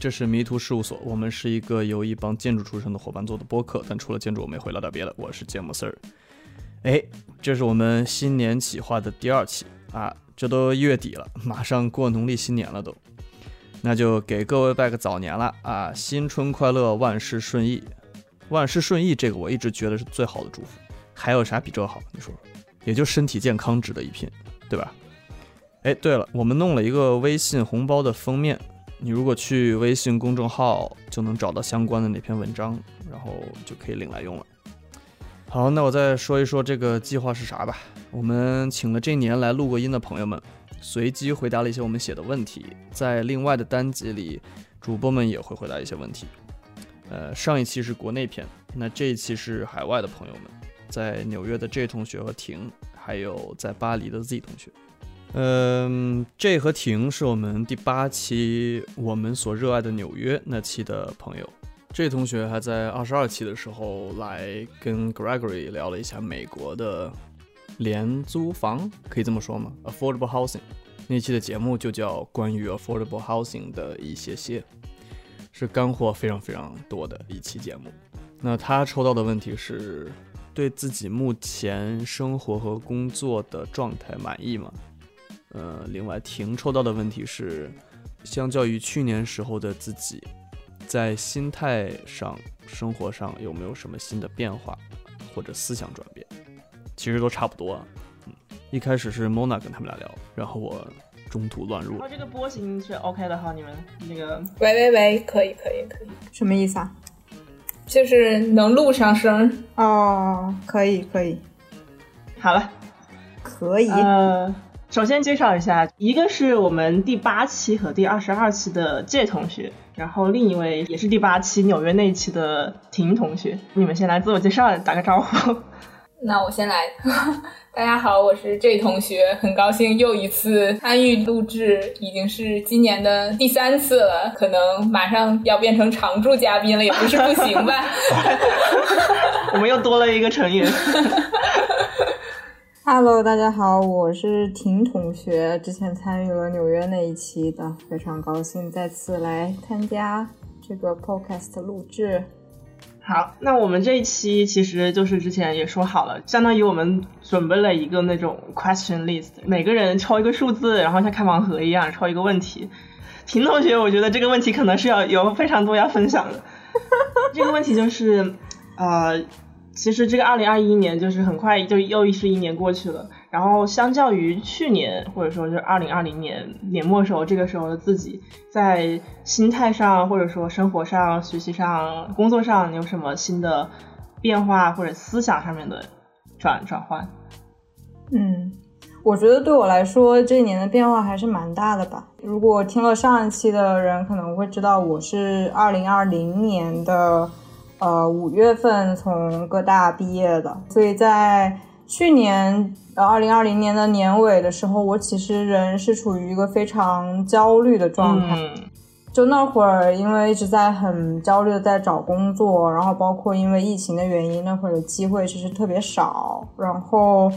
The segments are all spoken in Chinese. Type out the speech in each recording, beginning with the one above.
这是迷途事务所，我们是一个由一帮建筑出身的伙伴做的播客，但除了建筑，我们也会聊点别的。我是芥末丝儿。哎，这是我们新年企划的第二期啊，这都月底了，马上过农历新年了都，那就给各位拜个早年了啊！新春快乐，万事顺意，万事顺意，这个我一直觉得是最好的祝福，还有啥比这好？你说，也就身体健康值得一拼，对吧？哎，对了，我们弄了一个微信红包的封面，你如果去微信公众号就能找到相关的那篇文章，然后就可以领来用了。好，那我再说一说这个计划是啥吧。我们请了这一年来录过音的朋友们，随机回答了一些我们写的问题，在另外的单集里，主播们也会回答一些问题。呃，上一期是国内篇，那这一期是海外的朋友们，在纽约的 J 同学和婷，还有在巴黎的 Z 同学。嗯，J 和婷是我们第八期我们所热爱的纽约那期的朋友。J 同学还在二十二期的时候来跟 Gregory 聊了一下美国的廉租房，可以这么说吗？Affordable housing 那期的节目就叫关于 Affordable housing 的一些些，是干货非常非常多的一期节目。那他抽到的问题是对自己目前生活和工作的状态满意吗？呃，另外，停抽到的问题是，相较于去年时候的自己，在心态上、生活上有没有什么新的变化或者思想转变？其实都差不多。嗯，一开始是 Mona 跟他们俩聊，然后我中途乱入。哦，这个波形是 OK 的哈，你们那个。喂喂喂，可以可以可以，什么意思啊？就是能录上声哦，可以可以。好了，可以。呃。首先介绍一下，一个是我们第八期和第二十二期的 J 同学，然后另一位也是第八期纽约那一期的婷同学。你们先来自我介绍，打个招呼。那我先来，大家好，我是 J 同学，很高兴又一次参与录制，已经是今年的第三次了，可能马上要变成常驻嘉宾了，也不是不行吧。我们又多了一个成员。Hello，大家好，我是婷同学，之前参与了纽约那一期的，非常高兴再次来参加这个 podcast 录制。好，那我们这一期其实就是之前也说好了，相当于我们准备了一个那种 question list，每个人抽一个数字，然后像开盲盒一样抽一个问题。婷同学，我觉得这个问题可能是要有非常多要分享的。这个问题就是，呃。其实这个二零二一年就是很快就又是一年过去了，然后相较于去年或者说就是二零二零年年末时候这个时候的自己，在心态上或者说生活上、学习上、工作上有什么新的变化或者思想上面的转转换？嗯，我觉得对我来说这一年的变化还是蛮大的吧。如果听了上一期的人可能会知道，我是二零二零年的。呃，五月份从各大毕业的，所以在去年呃二零二零年的年尾的时候，我其实人是处于一个非常焦虑的状态。就那会儿，因为一直在很焦虑的在找工作，然后包括因为疫情的原因，那会儿的机会其实特别少。然后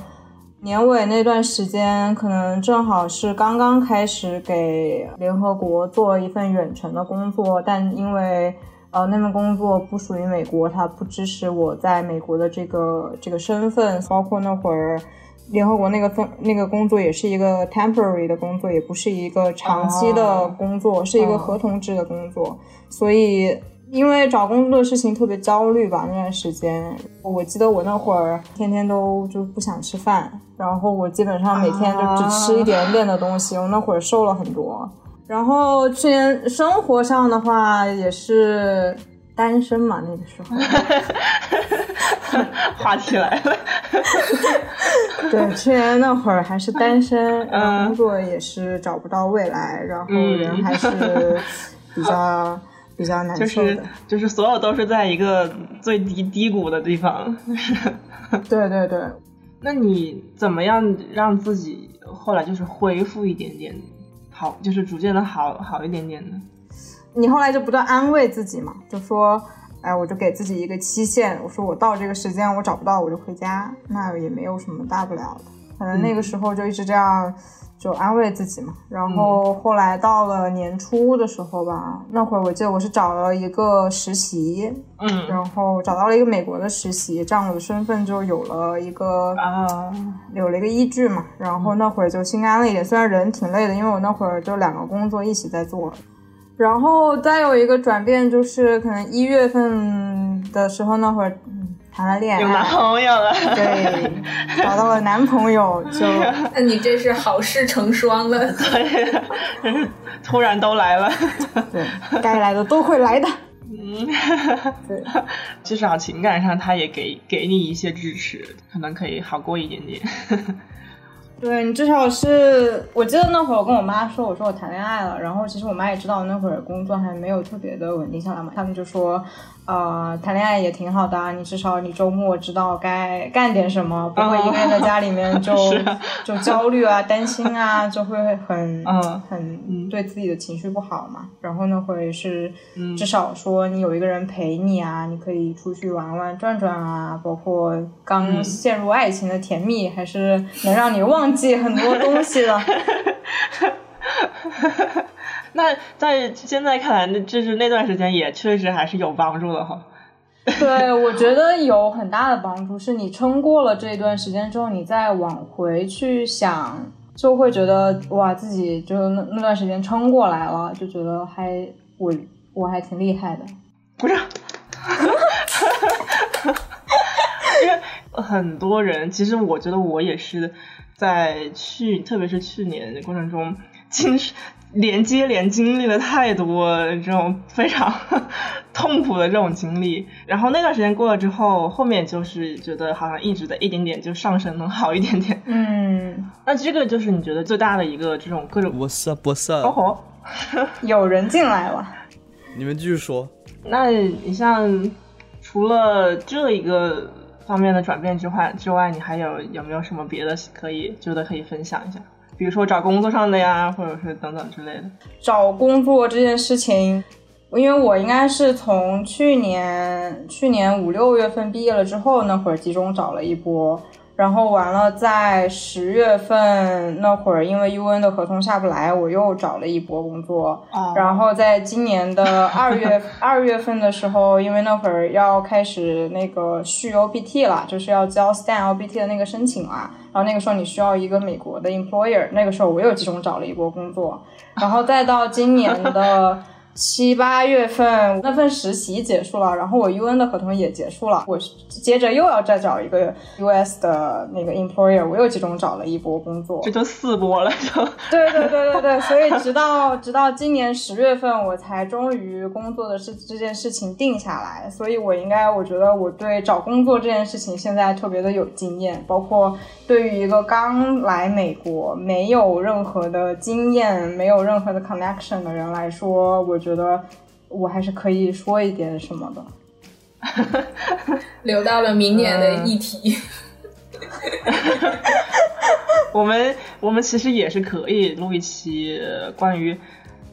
年尾那段时间，可能正好是刚刚开始给联合国做一份远程的工作，但因为呃，那份工作不属于美国，它不支持我在美国的这个这个身份，包括那会儿联合国那个分那个工作也是一个 temporary 的工作，也不是一个长期的工作，是一个合同制的工作。所以因为找工作的事情特别焦虑吧，那段时间，我记得我那会儿天天都就不想吃饭，然后我基本上每天就只吃一点点的东西，我那会儿瘦了很多。然后去年生活上的话也是单身嘛，那个时候，话题来了。对，去年那会儿还是单身，工作也是找不到未来，然后人还是比较 比较难受的，就是所有都是在一个最低低谷的地方。对对对，那你怎么样让自己后来就是恢复一点点？好，就是逐渐的好好一点点的。你后来就不断安慰自己嘛，就说，哎，我就给自己一个期限，我说我到这个时间我找不到我就回家，那也没有什么大不了的。反正那个时候就一直这样。就安慰自己嘛，然后后来到了年初的时候吧，那会儿我记得我是找了一个实习，嗯，然后找到了一个美国的实习，这样我的身份就有了一个啊，有了一个依据嘛，然后那会儿就心安了一点，虽然人挺累的，因为我那会儿就两个工作一起在做，然后再有一个转变就是可能一月份的时候那会儿。谈了恋爱，有男朋友了，对，找到了男朋友就，那你这是好事成双了，对，突然都来了，对，该来的都会来的，嗯，对，至少情感上他也给给你一些支持，可能可以好过一点点。对你至少是我记得那会儿我跟我妈说，我说我谈恋爱了，然后其实我妈也知道那会儿工作还没有特别的稳定下来嘛，他们就说。呃，谈恋爱也挺好的，你至少你周末知道该干点什么，不会因为在家里面 就就焦虑啊、担心啊，就会很 很对自己的情绪不好嘛。然后那会是至少说你有一个人陪你啊，你可以出去玩玩、转转啊，包括刚陷入爱情的甜蜜，还是能让你忘记很多东西的。那在现在看来，那就是那段时间也确实还是有帮助的哈。对，我觉得有很大的帮助，是你撑过了这一段时间之后，你再往回去想，就会觉得哇，自己就那那段时间撑过来了，就觉得还我我还挺厉害的。不是，因为很多人，其实我觉得我也是在去，特别是去年的过程中，经连接连经历了太多这种非常 痛苦的这种经历，然后那段时间过了之后，后面就是觉得好像一直在一点点就上升，能好一点点。嗯，那这个就是你觉得最大的一个这种各种。What's up? What's up? 哦吼，有人进来了。你们继续说。那你像除了这一个方面的转变之外之外，你还有有没有什么别的可以觉得可以分享一下？比如说找工作上的呀，或者是等等之类的。找工作这件事情，因为我应该是从去年去年五六月份毕业了之后，那会儿集中找了一波，然后完了在十月份那会儿，因为 UN 的合同下不来，我又找了一波工作。然后在今年的二月 二月份的时候，因为那会儿要开始那个续 OPT 了，就是要交 Stan OPT 的那个申请了。然后那个时候你需要一个美国的 employer，那个时候我又集中找了一波工作，然后再到今年的。七八月份那份实习结束了，然后我 UN 的合同也结束了，我接着又要再找一个 US 的那个 employer，我又集中找了一波工作，这就四波了，就对对对对对，所以直到直到今年十月份，我才终于工作的事这件事情定下来，所以我应该我觉得我对找工作这件事情现在特别的有经验，包括对于一个刚来美国没有任何的经验、没有任何的 connection 的人来说，我。觉得我还是可以说一点什么的，留到了明年的议题。我们我们其实也是可以录一期关于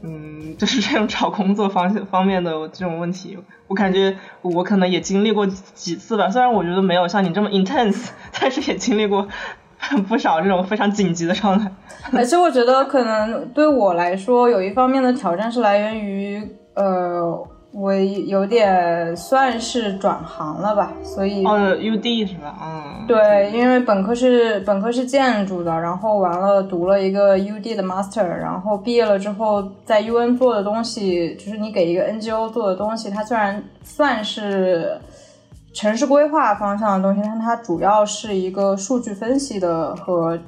嗯，就是这种找工作方方面的这种问题。我感觉我可能也经历过几次吧，虽然我觉得没有像你这么 intense，但是也经历过 不少这种非常紧急的状态。而且我觉得，可能对我来说，有一方面的挑战是来源于，呃，我有点算是转行了吧，所以哦，UD 是吧？嗯，对，因为本科是本科是建筑的，然后完了读了一个 UD 的 master，然后毕业了之后在 UN 做的东西，就是你给一个 NGO 做的东西，它虽然算是城市规划方向的东西，但它主要是一个数据分析的和。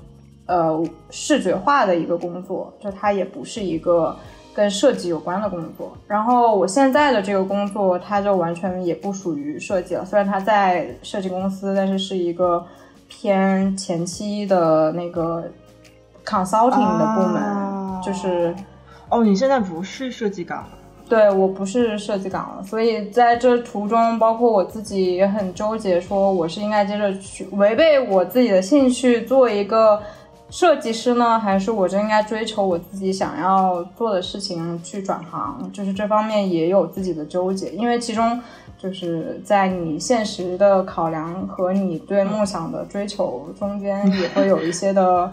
呃，视觉化的一个工作，就它也不是一个跟设计有关的工作。然后我现在的这个工作，它就完全也不属于设计了。虽然它在设计公司，但是是一个偏前期的那个 consulting 的部门，就是哦，你现在不是设计岗了？对我不是设计岗了，所以在这途中，包括我自己也很纠结，说我是应该接着去违背我自己的兴趣，做一个。设计师呢，还是我真应该追求我自己想要做的事情去转行？就是这方面也有自己的纠结，因为其中就是在你现实的考量和你对梦想的追求中间，也会有一些的，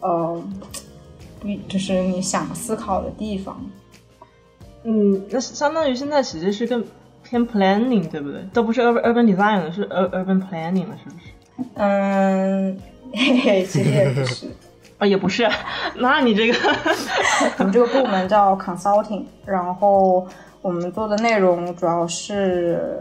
呃，你就是你想思考的地方。嗯，那相当于现在其实是更偏 planning，对不对？都不是 urban urban design 了，是 ur urban planning 了，是不是？嗯，嘿嘿，其实也不是。啊，也不是。那你这个，我们这个部门叫 consulting，然后我们做的内容主要是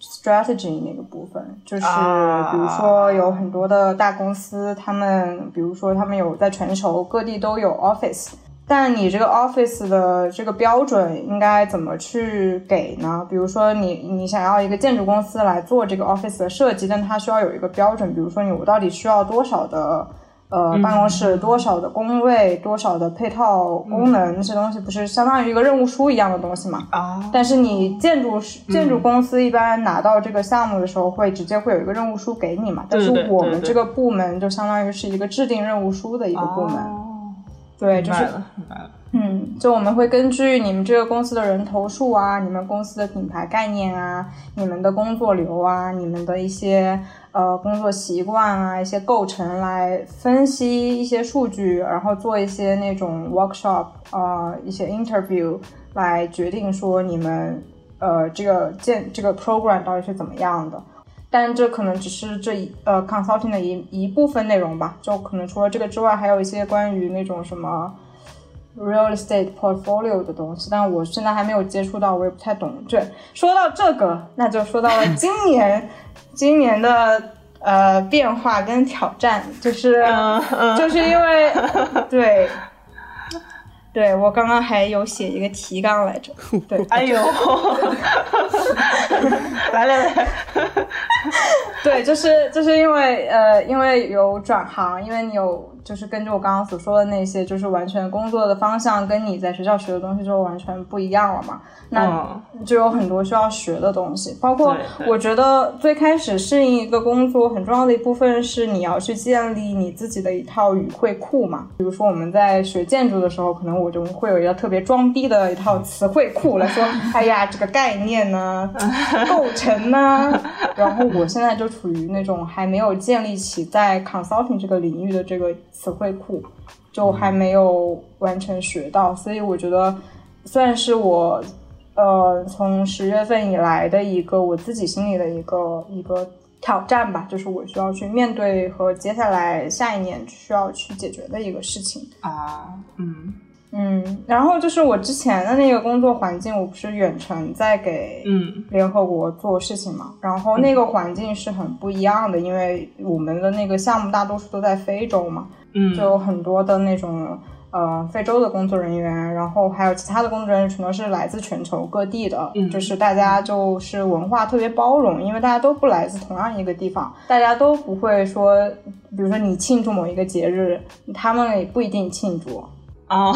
strategy 那个部分，就是比如说有很多的大公司，他们比如说他们有在全球各地都有 office，但你这个 office 的这个标准应该怎么去给呢？比如说你你想要一个建筑公司来做这个 office 的设计，但它需要有一个标准，比如说你我到底需要多少的。呃，办公室多少的工位，多少的配套功能，那些东西不是相当于一个任务书一样的东西嘛？啊！但是你建筑建筑公司一般拿到这个项目的时候，会直接会有一个任务书给你嘛？但是我们这个部门就相当于是一个制定任务书的一个部门。对，就是明白了。嗯，就我们会根据你们这个公司的人头数啊，你们公司的品牌概念啊，你们的工作流啊，你们的一些呃工作习惯啊，一些构成来分析一些数据，然后做一些那种 workshop 啊，一些 interview 来决定说你们呃这个建这个 program 到底是怎么样的。但这可能只是这一呃 consulting 的一一部分内容吧，就可能除了这个之外，还有一些关于那种什么。real estate portfolio 的东西，但我现在还没有接触到，我也不太懂。这，说到这个，那就说到了 今年，今年的呃变化跟挑战，就是就是因为 对。对我刚刚还有写一个提纲来着，对，哎呦，来来来，对，就是就是因为呃，因为有转行，因为你有就是根据我刚刚所说的那些，就是完全工作的方向跟你在学校学的东西就完全不一样了嘛，那就有很多需要学的东西，包括我觉得最开始适应一个工作很重要的一部分是你要去建立你自己的一套语汇库嘛，比如说我们在学建筑的时候，可能我。就会有一个特别装逼的一套词汇库来说，哎呀，这个概念呢，构成呢，然后我现在就处于那种还没有建立起在 consulting 这个领域的这个词汇库，就还没有完全学到，所以我觉得算是我呃从十月份以来的一个我自己心里的一个一个挑战吧，就是我需要去面对和接下来下一年需要去解决的一个事情啊，嗯。嗯，然后就是我之前的那个工作环境，我不是远程在给嗯。联合国做事情嘛，然后那个环境是很不一样的，因为我们的那个项目大多数都在非洲嘛，嗯，就有很多的那种呃非洲的工作人员，然后还有其他的工作人员，全都是来自全球各地的，就是大家就是文化特别包容，因为大家都不来自同样一个地方，大家都不会说，比如说你庆祝某一个节日，他们也不一定庆祝。啊，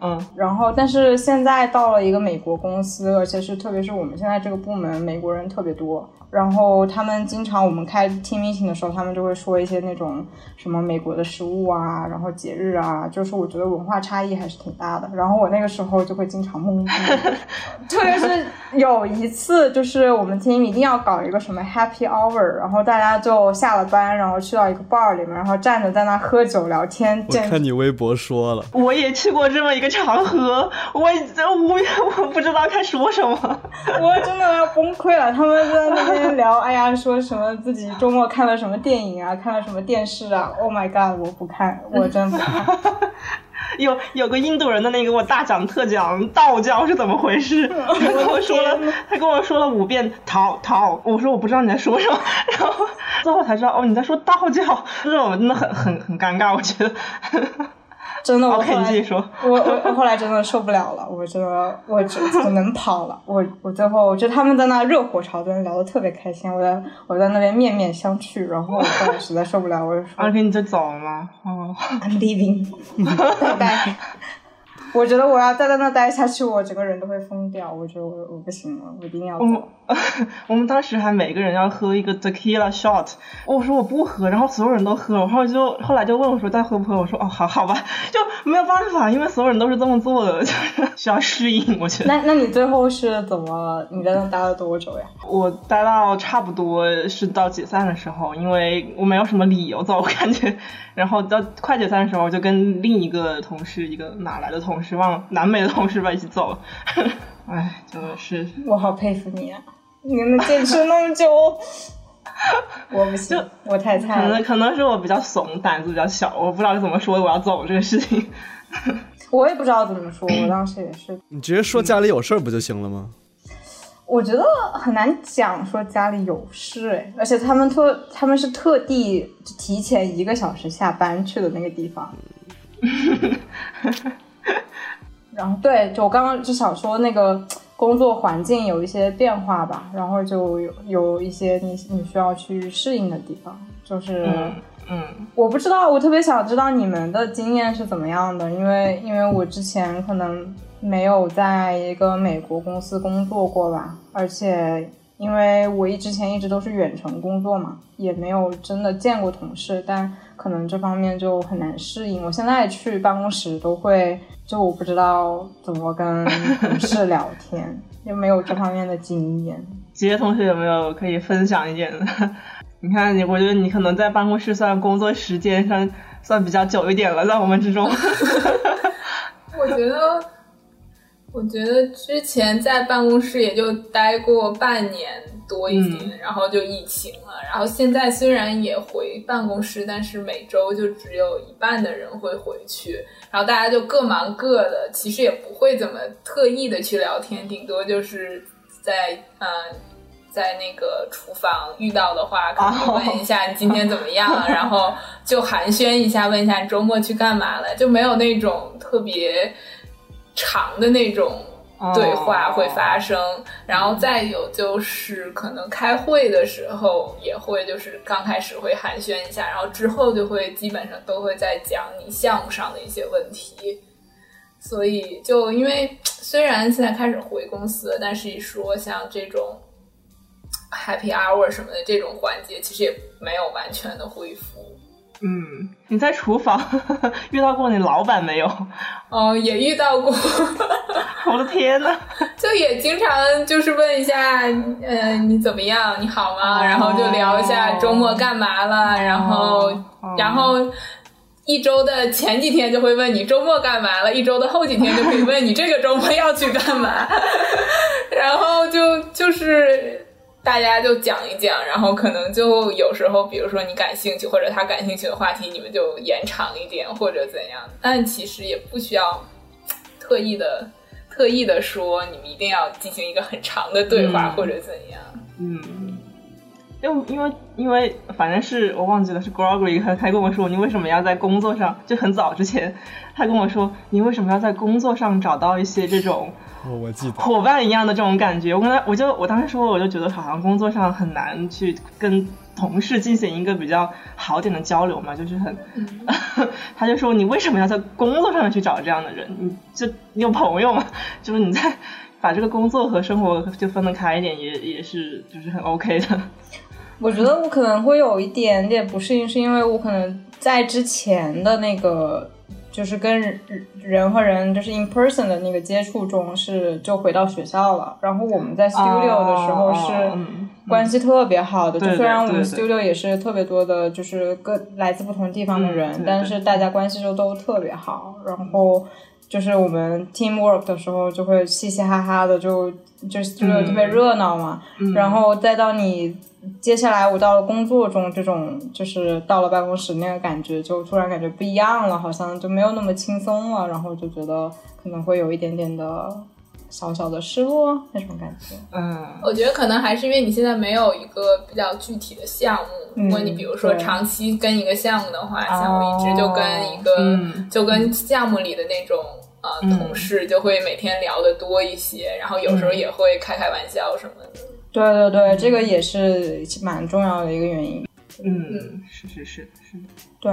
嗯，然后，但是现在到了一个美国公司，而且是特别是我们现在这个部门，美国人特别多。然后他们经常我们开 team meeting 的时候，他们就会说一些那种什么美国的食物啊，然后节日啊，就是我觉得文化差异还是挺大的。然后我那个时候就会经常懵逼，特别是有一次，就是我们 team 一定要搞一个什么 happy hour，然后大家就下了班，然后去到一个 bar 里面，然后站着在那喝酒聊天。我看你微博说了，我也去过这么一个场合，我我我不知道该说什么，我真的要崩溃了。他们在那边。聊，哎呀，说什么自己周末看了什么电影啊，看了什么电视啊？Oh my god，我不看，我真不看。有有个印度人的那个我大讲特讲道教是怎么回事？他跟我说了，他跟我说了五遍逃逃，我说我不知道你在说什么，然后最后才知道哦你在说道教，这种真的很很很尴尬，我觉得。真的，我后来我我我后来真的受不了了，我真的我只只能跑了。我我最后我觉得他们在那热火朝天聊的特别开心，我在我在那边面面相觑，然后我后来实在受不了，我就说：“OK，你就走了吗？”哦，I'm leaving，拜拜。我觉得我要再在那待下去，我整个人都会疯掉。我觉得我我不行了，我一定要走。我们当时还每个人要喝一个 tequila shot，我说我不喝，然后所有人都喝，然后就后来就问我说再喝不喝，我说哦好好吧，就没有办法，因为所有人都是这么做的，就是需要适应，我觉得。那那你最后是怎么？你在那待了多久呀？我待到差不多是到解散的时候，因为我没有什么理由走，我感觉，然后到快解散的时候，我就跟另一个同事，一个哪来的同事，忘了南美的同事吧，一起走了。哎，真的是，我好佩服你啊！你能坚持那么久，我不行，我太菜了。可能可能是我比较怂，胆子比较小，我不知道怎么说我要走这个事情。我也不知道怎么说，我当时也是。你直接说家里有事儿不就行了吗？我觉得很难讲说家里有事哎，而且他们特他们是特地提前一个小时下班去的那个地方。然后对，就我刚刚就想说那个工作环境有一些变化吧，然后就有有一些你你需要去适应的地方，就是嗯，我不知道，我特别想知道你们的经验是怎么样的，因为因为我之前可能没有在一个美国公司工作过吧，而且因为我一之前一直都是远程工作嘛，也没有真的见过同事，但可能这方面就很难适应。我现在去办公室都会。就我不知道怎么跟同事 聊天，又没有这方面的经验。几位同学有没有可以分享一点的？你看你，我觉得你可能在办公室算工作时间上算比较久一点了，在我们之中。我觉得，我觉得之前在办公室也就待过半年多一点，然后就疫情了。然后现在虽然也回办公室，但是每周就只有一半的人会回去。然后大家就各忙各的，其实也不会怎么特意的去聊天，顶多就是在嗯，在那个厨房遇到的话，可能问一下你今天怎么样，然后就寒暄一下，问一下你周末去干嘛了，就没有那种特别长的那种。对话会发生，然后再有就是可能开会的时候也会，就是刚开始会寒暄一下，然后之后就会基本上都会在讲你项目上的一些问题。所以就因为虽然现在开始回公司，但是一说像这种 happy hour 什么的这种环节，其实也没有完全的恢复。嗯，你在厨房 遇到过你老板没有？哦，也遇到过。我的天呐，就也经常就是问一下，呃，你怎么样？你好吗？然后就聊一下周末干嘛了。然后，然后一周的前几天就会问你周末干嘛了，一周的后几天就可以问你这个周末要去干嘛。然后就就是。大家就讲一讲，然后可能就有时候，比如说你感兴趣或者他感兴趣的话题，你们就延长一点或者怎样。但其实也不需要特意的、特意的说你们一定要进行一个很长的对话或者怎样。嗯，因因为因为反正是我忘记了是 Gregory 他他跟我说你为什么要在工作上就很早之前他跟我说你为什么要在工作上找到一些这种。我记得伙伴一样的这种感觉，我跟他，我就我当时说，我就觉得好像工作上很难去跟同事进行一个比较好点的交流嘛，就是很，他就说你为什么要在工作上面去找这样的人？你就你有朋友嘛，就是你在把这个工作和生活就分得开一点，也也是就是很 OK 的。我觉得我可能会有一点点不适应，是因为我可能在之前的那个。就是跟人人和人就是 in person 的那个接触中是就回到学校了，然后我们在 studio 的时候是关系特别好的，就虽然我们 studio 也是特别多的，就是各来自不同地方的人，但是大家关系就都特别好，然后就是我们 team work 的时候就会嘻嘻哈哈的，就就 studio 特别热闹嘛，然后再到你。接下来我到了工作中，这种就是到了办公室那个感觉，就突然感觉不一样了，好像就没有那么轻松了，然后就觉得可能会有一点点的小小的失落那种感觉。嗯，我觉得可能还是因为你现在没有一个比较具体的项目。如果你比如说长期跟一个项目的话，像我一直就跟一个就跟项目里的那种呃同事，就会每天聊的多一些，然后有时候也会开开玩笑什么的。对对对，这个也是蛮重要的一个原因。嗯，是是是是。对，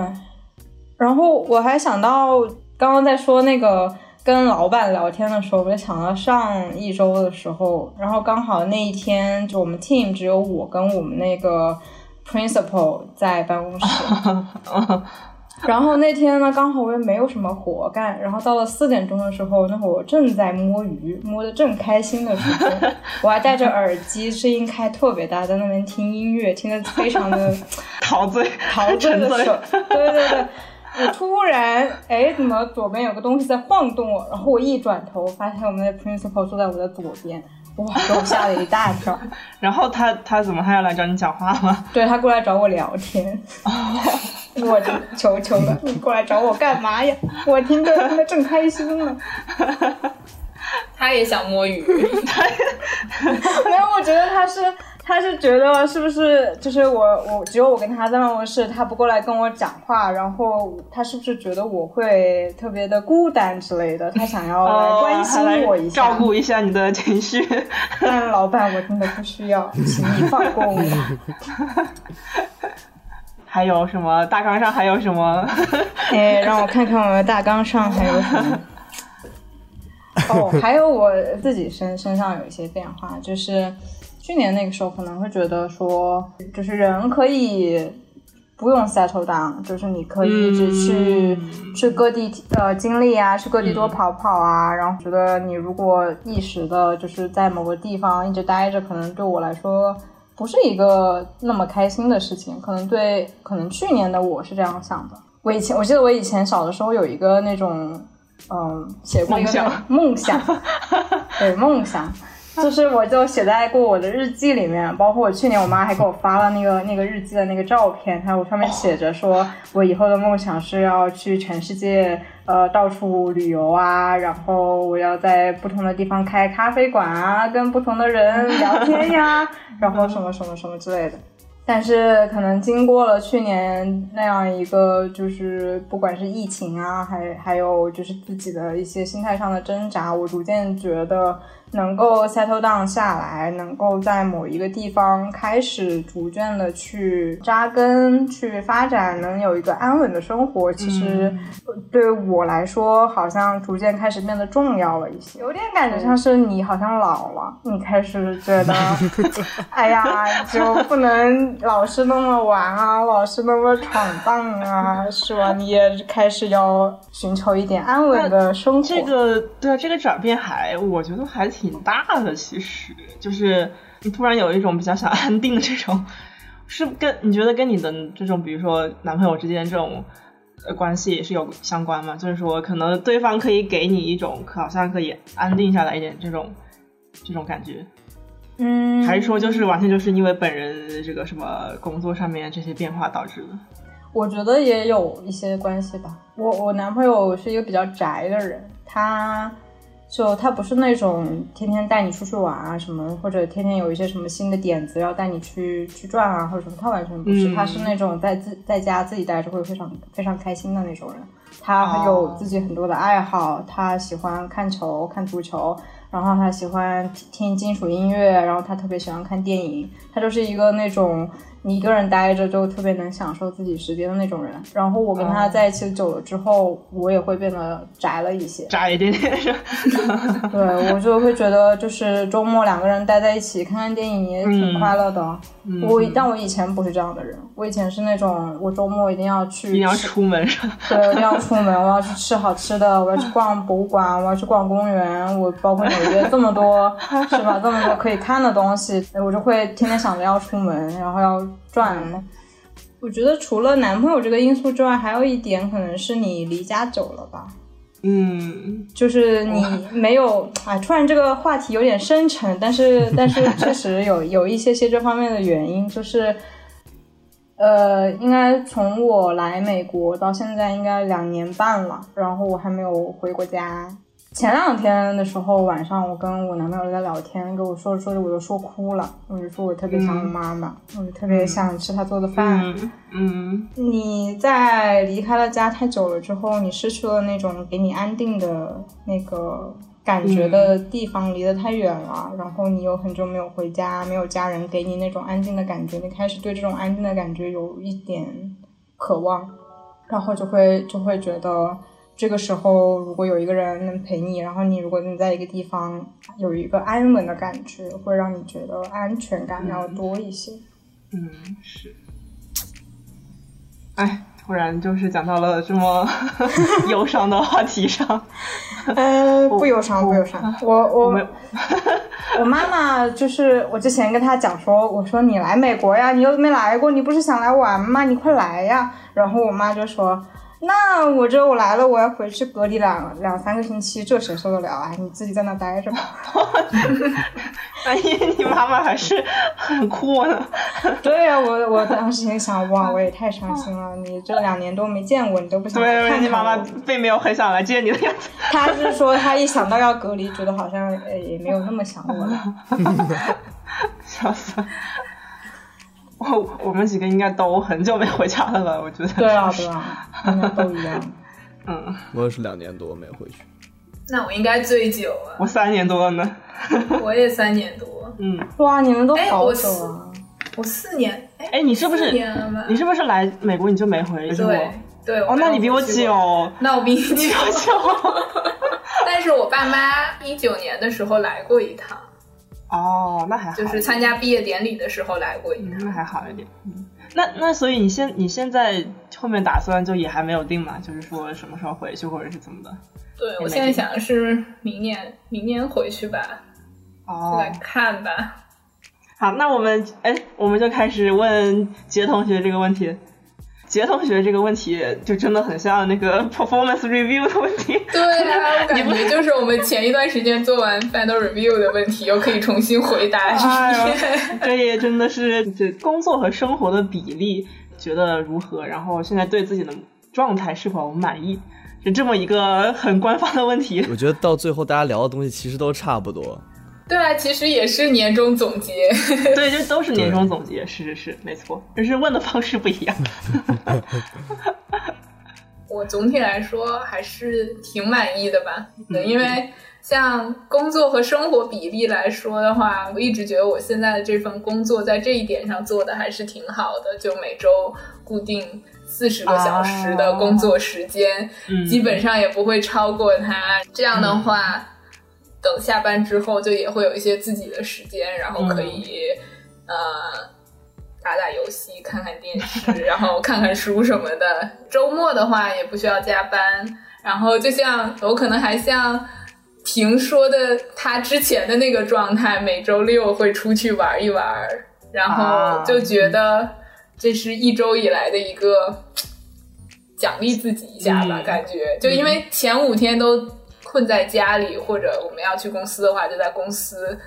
然后我还想到刚刚在说那个跟老板聊天的时候，我就想到上一周的时候，然后刚好那一天就我们 team 只有我跟我们那个 principal 在办公室。然后那天呢，刚好我也没有什么活干。然后到了四点钟的时候，那会我正在摸鱼，摸得正开心的时候，我还戴着耳机，声音开特别大，在那边听音乐，听得非常的陶醉，陶醉的时候，对对对。我突然，哎，怎么左边有个东西在晃动我？然后我一转头，发现我们的 principal 坐在我的左边，哇，给我吓了一大跳。然后他他怎么还要来找你讲话吗？对他过来找我聊天。我求求了，你过来找我干嘛呀？我听着听着正开心呢。他也想摸鱼。没有，我觉得他是。他是觉得是不是就是我我只有我跟他在办公室，他不过来跟我讲话，然后他是不是觉得我会特别的孤单之类的？他想要来关心我一下，照顾一下你的情绪。但老板，我真的不需要，请你放过我。还有什么大纲上还有什么？哎，让我看看我的大纲上还有什么。哦，还有我自己身身上有一些变化，就是。去年那个时候可能会觉得说，就是人可以不用 settle down，就是你可以一直去去各地呃经历啊，去各地多跑跑啊。然后觉得你如果一时的就是在某个地方一直待着，可能对我来说不是一个那么开心的事情。可能对，可能去年的我是这样想的。我以前我记得我以前小的时候有一个那种嗯写过一个梦想，对梦想。就是我就写在过我的日记里面，包括我去年我妈还给我发了那个那个日记的那个照片，它我上面写着说我以后的梦想是要去全世界呃到处旅游啊，然后我要在不同的地方开咖啡馆啊，跟不同的人聊天呀，然后什么什么什么之类的。但是可能经过了去年那样一个，就是不管是疫情啊，还还有就是自己的一些心态上的挣扎，我逐渐觉得。能够 settle down 下来，能够在某一个地方开始逐渐的去扎根、去发展，能有一个安稳的生活，其实对我来说，好像逐渐开始变得重要了一些。有点感觉像是你好像老了，你开始觉得，哎呀，就不能老是那么玩啊，老是那么闯荡啊，是吧？你也开始要寻求一点安稳的生活。这个对啊，这个转变还，我觉得还挺。大的，其实就是你突然有一种比较想安定的这种，是跟你觉得跟你的这种，比如说男朋友之间这种关系也是有相关嘛？就是说，可能对方可以给你一种好像可以安定下来一点这种这种感觉，嗯，还是说就是完全就是因为本人这个什么工作上面这些变化导致的？我觉得也有一些关系吧。我我男朋友是一个比较宅的人，他。就他不是那种天天带你出去玩啊什么，或者天天有一些什么新的点子要带你去去转啊或者什么，他完全不是，他是那种在自在家自己待着会非常非常开心的那种人。他有自己很多的爱好，他喜欢看球看足球，然后他喜欢听金属音乐，然后他特别喜欢看电影，他就是一个那种。你一个人待着就特别能享受自己时间的那种人，然后我跟他在一起久了之后，我也会变得宅了一些，宅一点点。对，我就会觉得就是周末两个人待在一起看看电影也挺快乐的。我但我以前不是这样的人，我以前是那种我周末一定要去，一定要出门，对，一定要出门，我要去吃好吃的，我要去逛博物馆，我要去逛公园，我包括纽约这么多是吧？这么多可以看的东西，我就会天天想着要出门，然后要。转了，我觉得除了男朋友这个因素之外，还有一点可能是你离家久了吧。嗯，就是你没有啊，突然这个话题有点深沉，但是 但是确实有有一些些这方面的原因，就是呃，应该从我来美国到现在应该两年半了，然后我还没有回过家。前两天的时候，晚上我跟我男朋友在聊天，跟我说着说着我就说哭了，我就说我特别想我妈妈，我就特别想吃她做的饭。嗯，你在离开了家太久了之后，你失去了那种给你安定的那个感觉的地方，离得太远了，然后你又很久没有回家，没有家人给你那种安定的感觉，你开始对这种安定的感觉有一点渴望，然后就会就会觉得。这个时候，如果有一个人能陪你，然后你如果你在一个地方有一个安稳的感觉，会让你觉得安全感要多一些。嗯，是。哎，突然就是讲到了这么 忧伤的话题上。呃，不忧伤，不忧伤。我我我妈妈就是我之前跟她讲说，我说你来美国呀，你又没来过，你不是想来玩吗？你快来呀。然后我妈就说。那我这我来了，我要回去隔离两两三个星期，这谁受得了啊？你自己在那待着吧。万一，你妈妈还是很酷呢。对呀，我我当时也想，哇，我也太伤心了。你这两年多没见过，你都不想看看你妈妈并没有很想来见你的样子。他是说，她一想到要隔离，觉得好像也没有那么想我了。笑死。我 我们几个应该都很久没回家了吧？我觉得。对啊，对啊，应该都一样。嗯，我也是两年多没回去。那我应该最久啊。我三年多了呢。我也三年多。嗯。哇，你们都好久啊！我四年。哎，你是不是？你是不是来美国你就没回去过？对对。哦，那你比我久。那我比你久。但是我爸妈一九年的时候来过一趟。哦，那还好，就是参加毕业典礼的时候来过一趟，那还好一点。嗯，那那所以你现你现在后面打算就也还没有定嘛？就是说什么时候回去或者是怎么的？对，我现在想的是明年，明年回去吧。哦，来看吧。好，那我们哎，我们就开始问杰同学这个问题。杰同学这个问题就真的很像那个 performance review 的问题。对啊，我感觉就是我们前一段时间做完 final review 的问题，又可以重新回答一遍。这也真的是这工作和生活的比例，觉得如何？然后现在对自己的状态是否满意？就这么一个很官方的问题。我觉得到最后大家聊的东西其实都差不多。对啊，其实也是年终总结。对，这都是年终总结，是是是，没错，只是问的方式不一样。我总体来说还是挺满意的吧，因为像工作和生活比例来说的话，我一直觉得我现在的这份工作在这一点上做的还是挺好的，就每周固定四十个小时的工作时间，基本上也不会超过它。这样的话。等下班之后，就也会有一些自己的时间，然后可以呃打打游戏、看看电视，然后看看书什么的。周末的话也不需要加班，然后就像我可能还像平说的他之前的那个状态，每周六会出去玩一玩，然后就觉得这是一周以来的一个奖励自己一下吧，感觉就因为前五天都。困在家里，或者我们要去公司的话，就在公司。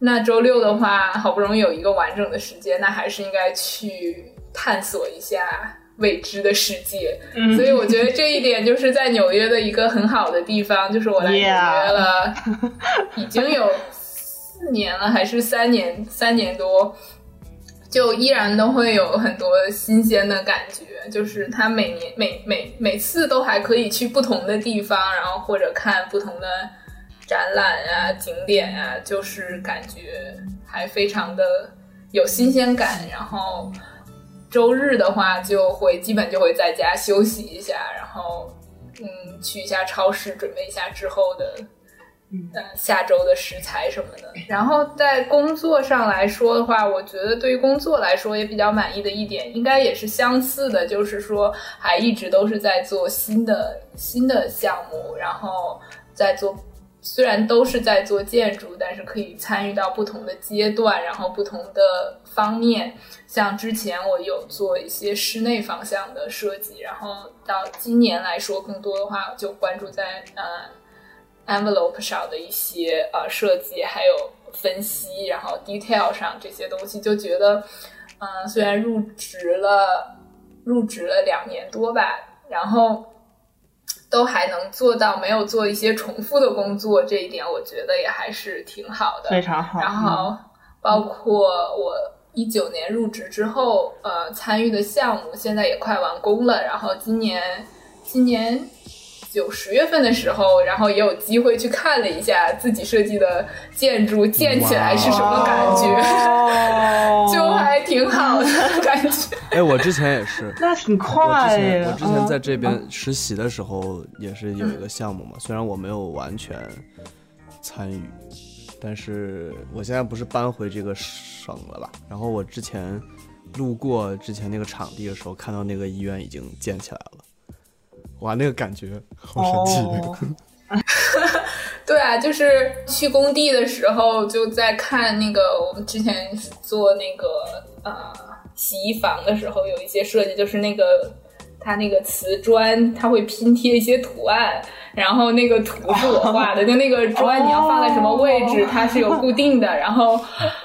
那周六的话，好不容易有一个完整的时间，那还是应该去探索一下未知的世界。所以我觉得这一点就是在纽约的一个很好的地方，就是我来纽约了，已经有四年了，还是三年，三年多。就依然都会有很多新鲜的感觉，就是他每年每每每次都还可以去不同的地方，然后或者看不同的展览啊、景点啊，就是感觉还非常的有新鲜感。然后周日的话，就会基本就会在家休息一下，然后嗯，去一下超市准备一下之后的。呃，下周的食材什么的。然后在工作上来说的话，我觉得对于工作来说也比较满意的一点，应该也是相似的，就是说还一直都是在做新的新的项目，然后在做，虽然都是在做建筑，但是可以参与到不同的阶段，然后不同的方面。像之前我有做一些室内方向的设计，然后到今年来说，更多的话就关注在呃。Envelope 上的一些呃设计，还有分析，然后 detail 上这些东西，就觉得，嗯，虽然入职了入职了两年多吧，然后都还能做到没有做一些重复的工作，这一点我觉得也还是挺好的，非常好。然后包括我一九年入职之后，呃，参与的项目现在也快完工了，然后今年今年。九十月份的时候，然后也有机会去看了一下自己设计的建筑建起来是什么感觉，哦 就还挺好的感觉。哎，我之前也是，那挺我之快前耶。我之前在嗯这边实习的时候也是有一个项目嘛，虽然我没有完全参与，但是我现在不是搬回这个省了吧？然后我之前路过之前那个场地的时候，看到那个医院已经建起来了，哇，那个感觉好神奇。哦 对啊，就是去工地的时候就在看那个我们之前做那个呃洗衣房的时候有一些设计，就是那个它那个瓷砖它会拼贴一些图案，然后那个图是我画的，就那个砖你要放在什么位置，它是有固定的。然后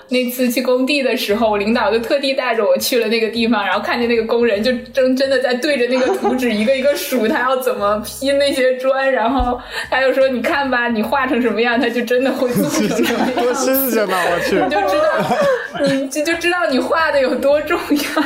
那次去工地的时候，我领导就特地带着我去了那个地方，然后看见那个工人就真真的在对着那个图纸一个一个数，他要怎么拼那些砖，然后他就说：“你看吧，你画成什么样，他就真的会做成什么样。”多新鲜呐！我去，你就知道，你就就知道你画的有多重要。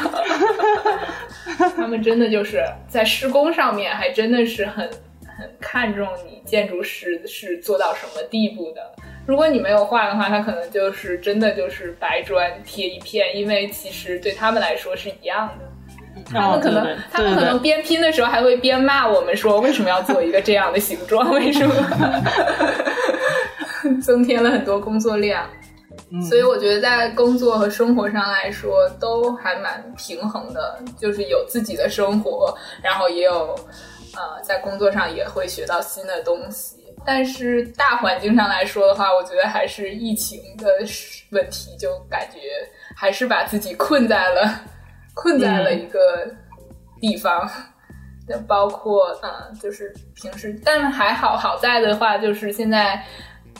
他们真的就是在施工上面，还真的是很很看重你建筑师是做到什么地步的。如果你没有画的话，他可能就是真的就是白砖贴一片，因为其实对他们来说是一样的。他们可能，哦对对他们可能边拼的时候还会边骂我们说，为什么要做一个这样的形状？为什么？增添了很多工作量。所以我觉得在工作和生活上来说都还蛮平衡的，就是有自己的生活，然后也有呃在工作上也会学到新的东西。但是大环境上来说的话，我觉得还是疫情的问题，就感觉还是把自己困在了 困在了一个地方。就包括嗯，就是平时，但还好好在的话，就是现在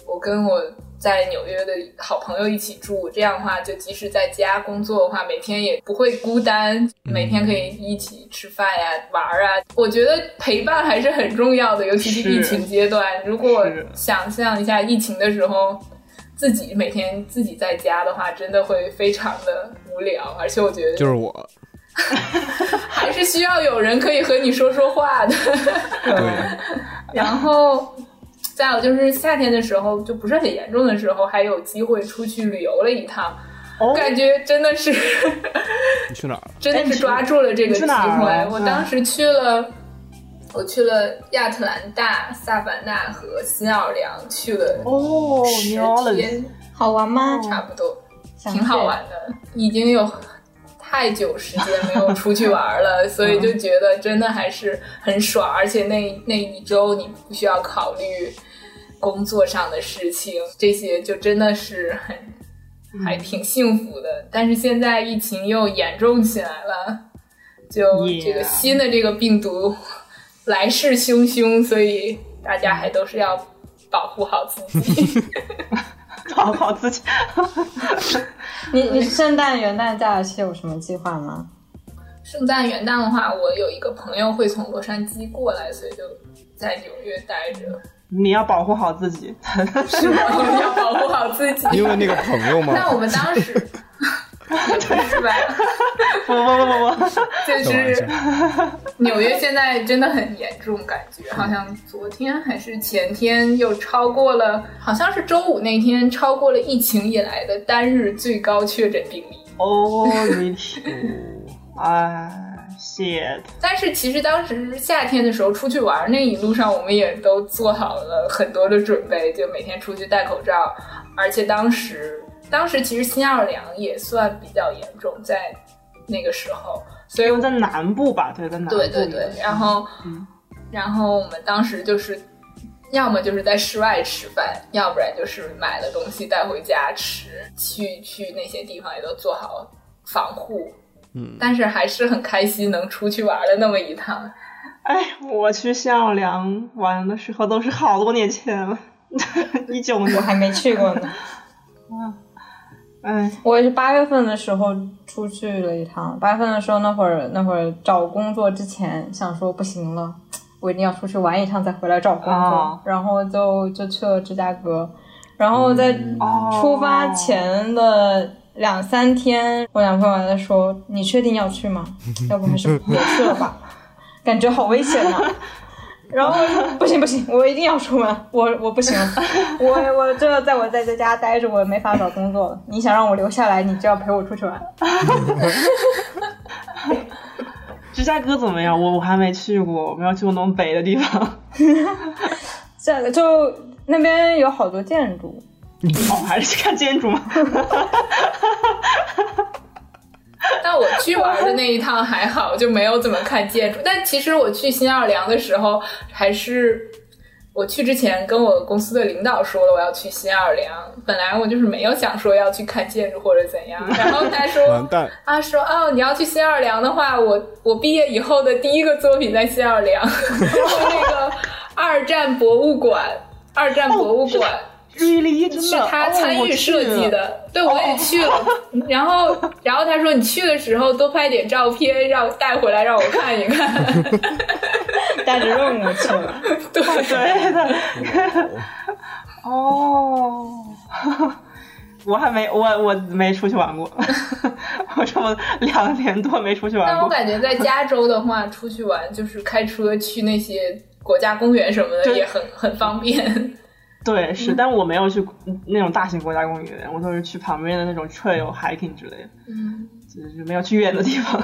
我跟我在纽约的好朋友一起住，这样的话，就即使在家工作的话，每天也不会孤单，每天可以一起吃饭呀、玩儿啊。我觉得陪伴还是很重要的，尤其是是疫情阶段。如果想象一下疫情的时候，自己每天自己在家的话，真的会非常的无聊，而且我觉得就是我，还是需要有人可以和你说说话的。对，然后再有就是夏天的时候，就不是很严重的时候，还有机会出去旅游了一趟，哦感觉真的是 你去哪儿？真的是抓住了这个机会了。我当时去了。我去了亚特兰大、萨凡纳和新奥尔良，去了哦十天，好玩吗？差不多。挺好玩的，已经有太久时间没有出去玩了，所以就觉得真的还是很爽，而且那那一周你不需要考虑工作上的事情，这些就真的是很还挺幸福的。但是现在疫情又严重起来了，就这个新的这个病毒来势汹汹，所以大家还都是要保护好自己。保护好自己。你你圣诞元旦假期有什么计划吗？圣诞元旦的话，我有一个朋友会从洛杉矶过来，所以就在纽约待着。你要保护好自己。是吗？你要保护好自己。因为那个朋友吗，那我们当时 是吧？不不不不不，就是纽约现在真的很严重，感觉好像昨天还是前天又超过了，好像是周五那天超过了疫情以来的单日最高确诊病例。哦，really，哎，shit，但是其实当时夏天的时候出去玩，那一路上我们也都做好了很多的准备，就每天出去戴口罩，而且当时当时其实新奥尔良也算比较严重，在那个时候，所以因为在南部吧，对，在南部。对对对，然后，嗯然后我们当时就是，要么就是在室外吃饭，要不然就是买了东西带回家吃，去去那些地方也都做好防护，嗯，但是还是很开心能出去玩了那么一趟。哎，我去新奥尔良玩的时候都是好多年前了，一九年。我还没去过呢。哎，我也是八月份的时候出去了一趟。八月份的时候，那会儿那会儿找工作之前想说不行了，我一定要出去玩一趟再回来找工作，哦然后就就去了芝加哥。然后在哦出发前的两三天，我男朋友还在说：“你确定要去吗？要不还是别去了吧，感觉好危险啊。”然后不行不行，我一定要出门，我我不行，我我这在我在在家待着，我没法找工作了。你想让我留下来，你就要陪我出去玩。芝加哥怎么样？我我还没去过，我没有去过那么北的地方。这就那边有好多建筑。哦，还是去看建筑吗？但我去玩的那一趟还好，就没有怎么看建筑。但其实我去新奥尔良的时候，还是我去之前跟我公司的领导说了我要去新奥尔良。本来我就是没有想说要去看建筑或者怎样。然后他说，完蛋，他说哦，你要去新奥尔良的话，我我毕业以后的第一个作品在新奥尔良，是那个二战博物馆，二战博物馆。瑞丽真的是他参与设计的，对我也去了。然后，然后他说你去的时候多拍点照片，让带回来让我看一看。带着任务去了，对对的。哦，我还没我我没出去玩过，我这么两年多没出去玩过。但我感觉在加州的话，出去玩就是开车去那些国家公园什么的也很很方便。对，是，但我没有去那种大型国家公园，我都是去旁边的那种 trail hiking 之类的，嗯，就是没有去远的地方。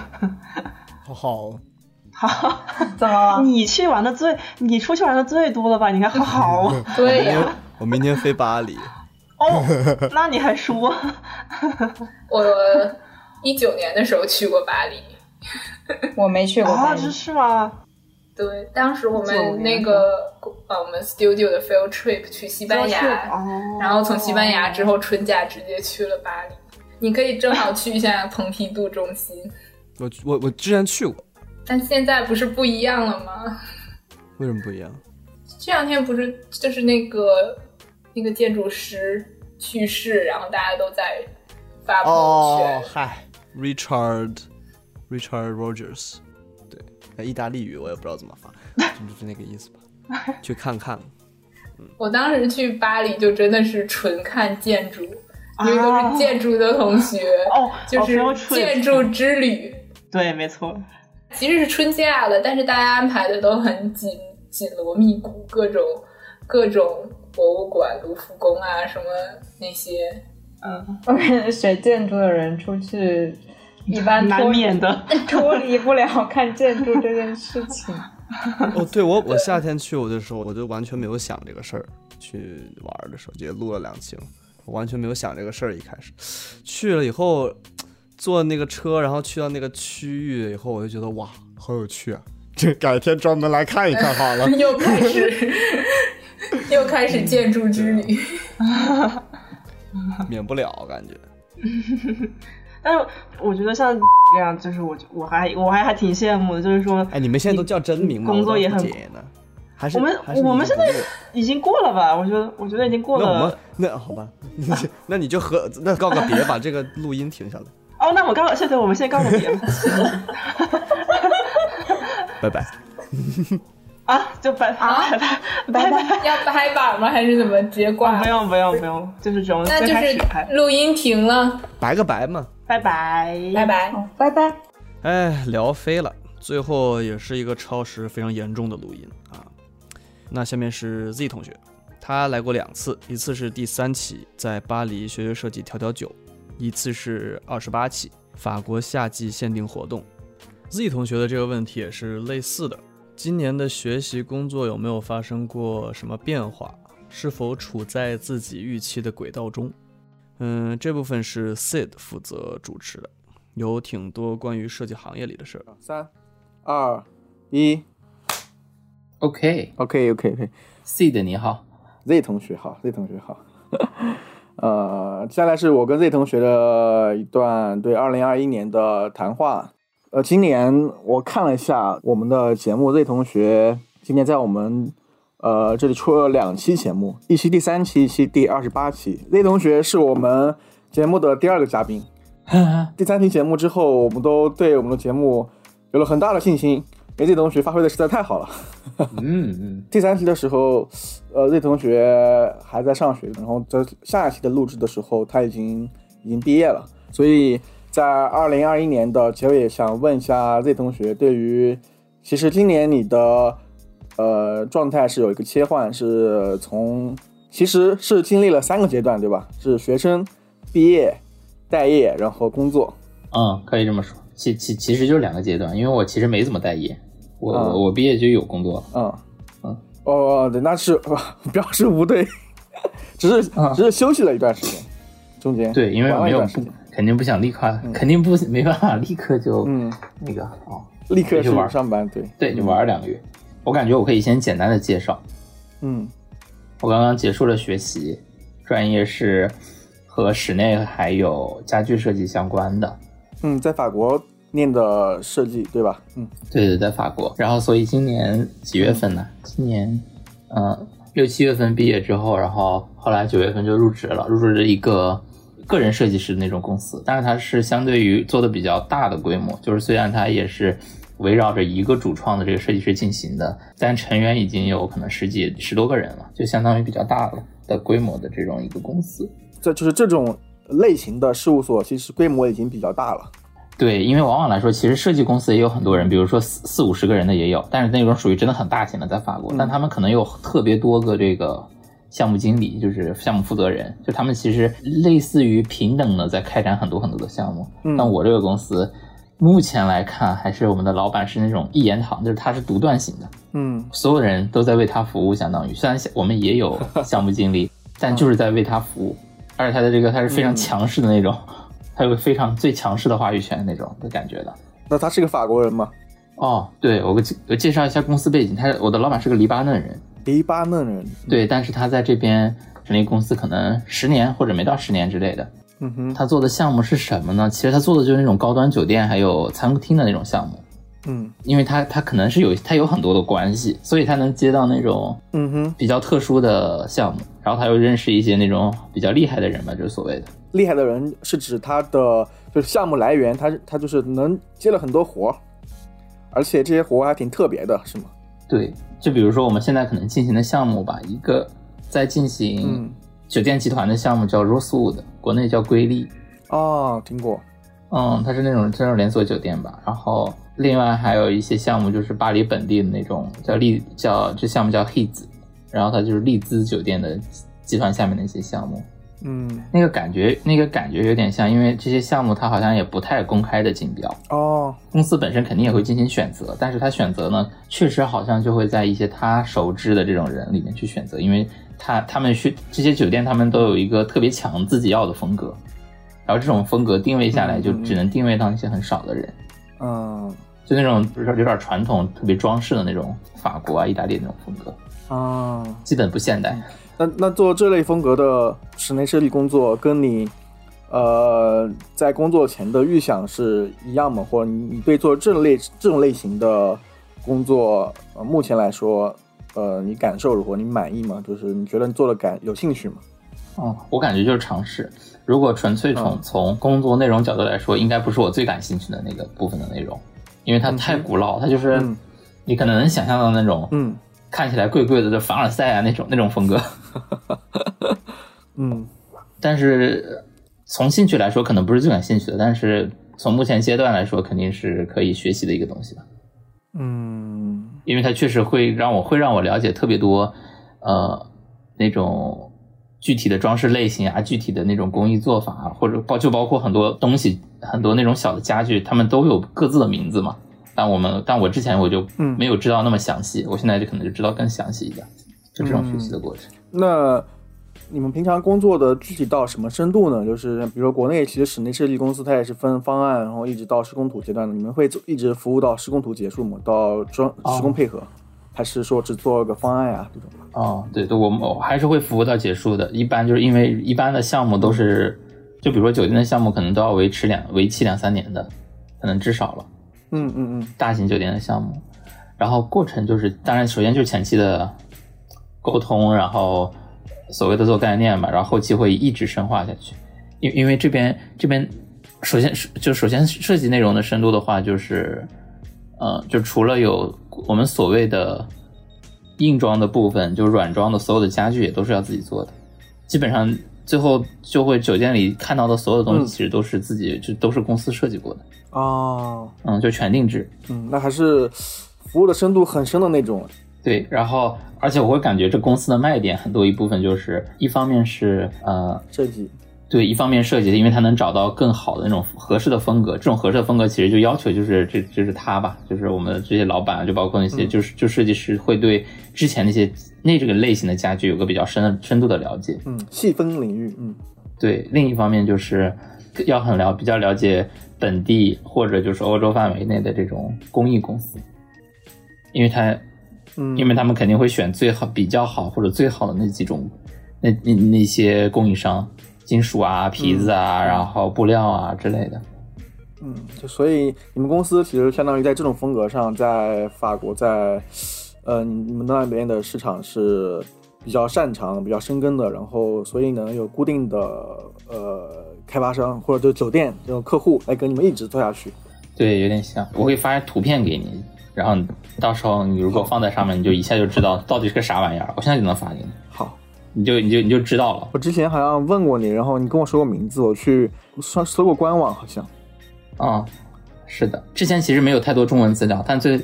好 好，好，怎么了？你去玩的最，你出去玩的最多了吧？你看，好好。对呀，我明天飞巴黎。哦，那你还说？我一九年的时候去过巴黎，我没去过巴黎，这是吗？对，当时我们那个呃，我们 studio 的 field trip 去西班牙，然后从西班牙之后春假直接去了巴黎。你可以正好 去一下蓬皮杜中心。我我我之前去过，但现在不是不一样了吗？为什么不一样？这两天不是就是那个那个建筑师去世，然后大家都在发朋友圈。哦，嗨，Richard Richard Rogers。意大利语我也不知道怎么发，就是那个意思吧。去看看。我当时去巴黎就真的是纯看建筑，因为都是建筑的同学哦，就是建筑之旅。对，没错。其实是春假了，但是大家安排的都很紧紧锣密鼓，各种各种博物馆、卢浮宫啊什么那些。嗯，我感觉学建筑的人出去。一般难免的 脱离不了看建筑这件事情。哦，对我我夏天去我的时候，我就完全没有想这个事儿。去玩的时候，也录了两期了，我完全没有想这个事儿。一开始去了以后，坐那个车，然后去到那个区域以后，我就觉得哇，好有趣啊！这改天专门来看一看好了。又开始，又开始建筑之旅，免不了感觉。但是我觉得像这样，就是我我还我还还挺羡慕的，就是说，哎，你们现在都叫真名吗？工作也很呢，还是我们我们现在已经过了吧？我觉得我觉得已经过了。那我们那好吧，那你就和那告个别，把这个录音停下来。哦，那我告现在我们先告个别吧。拜拜。啊，就拜拜拜拜拜，要拍板吗？还是怎么直接挂？不用不用不用，就是这种。那就是录音停了，拜个拜嘛。拜拜拜拜拜拜。哎，聊飞了，最后也是一个超时非常严重的录音啊。那下面是 Z 同学，他来过两次，一次是第三期在巴黎学学设计调调酒，一次是二十八期法国夏季限定活动。Z 同学的这个问题也是类似的。今年的学习工作有没有发生过什么变化？是否处在自己预期的轨道中？嗯，这部分是 Sid 负责主持的，有挺多关于设计行业里的事儿。三、二、一，OK，OK，OK，OK，Sid 你好，Z 同学好，Z 同学好。呃，接下来是我跟 Z 同学的一段对二零二一年的谈话。呃，今年我看了一下我们的节目，Z 同学今年在我们呃这里出了两期节目，一期第三期，一期第二十八期。Z 同学是我们节目的第二个嘉宾。第三期节目之后，我们都对我们的节目有了很大的信心，因为 Z 同学发挥的实在太好了。嗯嗯。第三期的时候，呃，Z 同学还在上学，然后在下一期的录制的时候，他已经已经毕业了，所以。在二零二一年的结尾，想问一下 Z 同学，对于其实今年你的呃状态是有一个切换，是从其实是经历了三个阶段，对吧？是学生毕业、待业，然后工作。嗯，可以这么说。其其其实就是两个阶段，因为我其实没怎么待业，我、嗯我我毕业就有工作了。嗯嗯，哦，对，那是表示 不对，只是嗯只是休息了一段时间，中间对，因为我没有肯定不想立刻，肯定不没办法立刻就、嗯，那个哦，立刻就上班，对，对，就玩两个月。我感觉我可以先简单的介绍，嗯我刚刚结束了学习，专业是和室内还有家具设计相关的。嗯，在法国念的设计，对吧？嗯对对，在法国。然后所以今年几月份呢？今年，嗯，六七月份毕业之后，然后后来九月份就入职了，入职了一个个人设计师的那种公司，但是它是相对于做的比较大的规模，就是虽然它也是围绕着一个主创的这个设计师进行的，但成员已经有可能十几十多个人了，就相当于比较大的的规模的这种一个公司。这就是这种类型的事务所，其实规模已经比较大了。对，因为往往来说，其实设计公司也有很多人，比如说四四五十个人的也有，但是那种属于真的很大型的，在法国，但他们可能有特别多个这个项目经理，就是项目负责人，就他们其实类似于平等的在开展很多很多的项目。嗯但我这个公司目前来看，还是我们的老板是那种一言堂，就是他是独断型的，嗯所有人都在为他服务，相当于虽然我们也有 项目经理，但就是在为他服务，而且他的这个他是非常嗯强势的那种，他有非常最强势的话语权那种的感觉的。那他是个法国人吗？哦，对我给我介绍一下公司背景，他我的老板是个黎巴嫩人，黎巴嫩人。对，但是他在这边成立公司可能十年或者没到十年之类的。嗯哼，他做的项目是什么呢？其实他做的就是那种高端酒店还有餐厅的那种项目，嗯因为他他可能是有他有很多的关系，所以他能接到那种嗯哼，比较特殊的项目，然后他又认识一些那种比较厉害的人吧，就是所谓的。厉害的人是指他的就是项目来源，他他就是能接了很多活，而且这些活还挺特别的，是吗？对，就比如说我们现在可能进行的项目吧，一个在进行嗯酒店集团的项目叫 Rosewood，国内叫瑰丽，哦，听过。嗯，它是那种这种连锁酒店吧。然后另外还有一些项目就是巴黎本地的那种叫丽叫这项目叫 Hits，然后它就是丽兹酒店的集团下面的一些项目。嗯。那个感觉，那个感觉有点像，因为这些项目它好像也不太公开的竞标，哦，公司本身肯定也会进行选择，但是他选择呢，确实好像就会在一些他熟知的这种人里面去选择，因为他他们去这些酒店，他们都有一个特别强自己要的风格，然后这种风格定位下来，就只能定位到一些很少的人，嗯。就那种比如说有点传统、特别装饰的那种法国啊、意大利那种风格，啊，基本不现代。那那做这类风格的室内设计工作，跟你呃在工作前的预想是一样吗？或者你你对做这类这种类型的工作，呃，目前来说，呃，你感受如何？你满意吗？就是你觉得你做的感有兴趣吗？哦，我感觉就是尝试。如果纯粹从、嗯从工作内容角度来说，应该不是我最感兴趣的那个部分的内容，因为它太古老，它就是嗯你可能能想象到那种嗯看起来贵贵的，就凡尔赛啊那种那种风格。嗯但是呃从兴趣来说，可能不是最感兴趣的，但是从目前阶段来说，肯定是可以学习的一个东西吧。嗯因为它确实会让我会让我了解特别多，呃，那种具体的装饰类型啊，具体的那种工艺做法啊，或者包就包括很多东西，很多那种小的家具，他们都有各自的名字嘛。但我们但我之前我就嗯没有知道那么详细，我现在就可能就知道更详细一点，就这种学习的过程。那你们平常工作的具体到什么深度呢？就是比如说国内其实室内设计公司它也是分方案，然后一直到施工图阶段的，你们会做一直服务到施工图结束吗？到装哦施工配合，还是说只做个方案啊、这种？哦，对对，我们还是会服务到结束的。一般就是因为一般的项目都是，就比如说酒店的项目，可能都要维持两为期两三年的，可能至少了。嗯嗯嗯。大型酒店的项目，然后过程就是，当然首先就是前期的沟通，然后所谓的做概念嘛，然后后期会一直深化下去。因因为这边这边首先是就首先设计内容的深度的话，就是呃，就除了有我们所谓的硬装的部分，就是软装的所有的家具也都是要自己做的，基本上最后就会酒店里看到的所有东西，嗯。其实都是自己就都是公司设计过的，哦，嗯，就全定制。嗯，那还是服务的深度很深的那种。对，然后而且我会感觉这公司的卖点很多一部分就是一方面是呃设计，对，一方面设计的，因为他能找到更好的那种合适的风格，这种合适的风格其实就要求就是这就是他吧，就是我们这些老板，就包括那些就是就设计师会对之前那些那这个类型的家具有个比较深的深度的了解。嗯，细分领域，嗯，对，另一方面就是要很了比较了解本地或者就是欧洲范围内的这种工艺公司，因为他嗯，因为他们肯定会选最好、比较好或者最好的那几种，那那那些供应商，金属啊、皮子啊，然后布料啊之类的。嗯，就所以你们公司其实相当于在这种风格上，在法国，在呃你们那边的市场是比较擅长、比较深耕的，然后所以呢有固定的呃开发商或者就酒店这种客户来跟你们一直做下去。对，有点像。我会发图片给你，然后到时候你如果放在上面，你就一下就知道到底是个啥玩意儿。我现在就能发给你，好，你就你就你就知道了。我之前好像问过你，然后你跟我说过名字，我去搜搜过官网，好像。啊、是的，之前其实没有太多中文资料，但最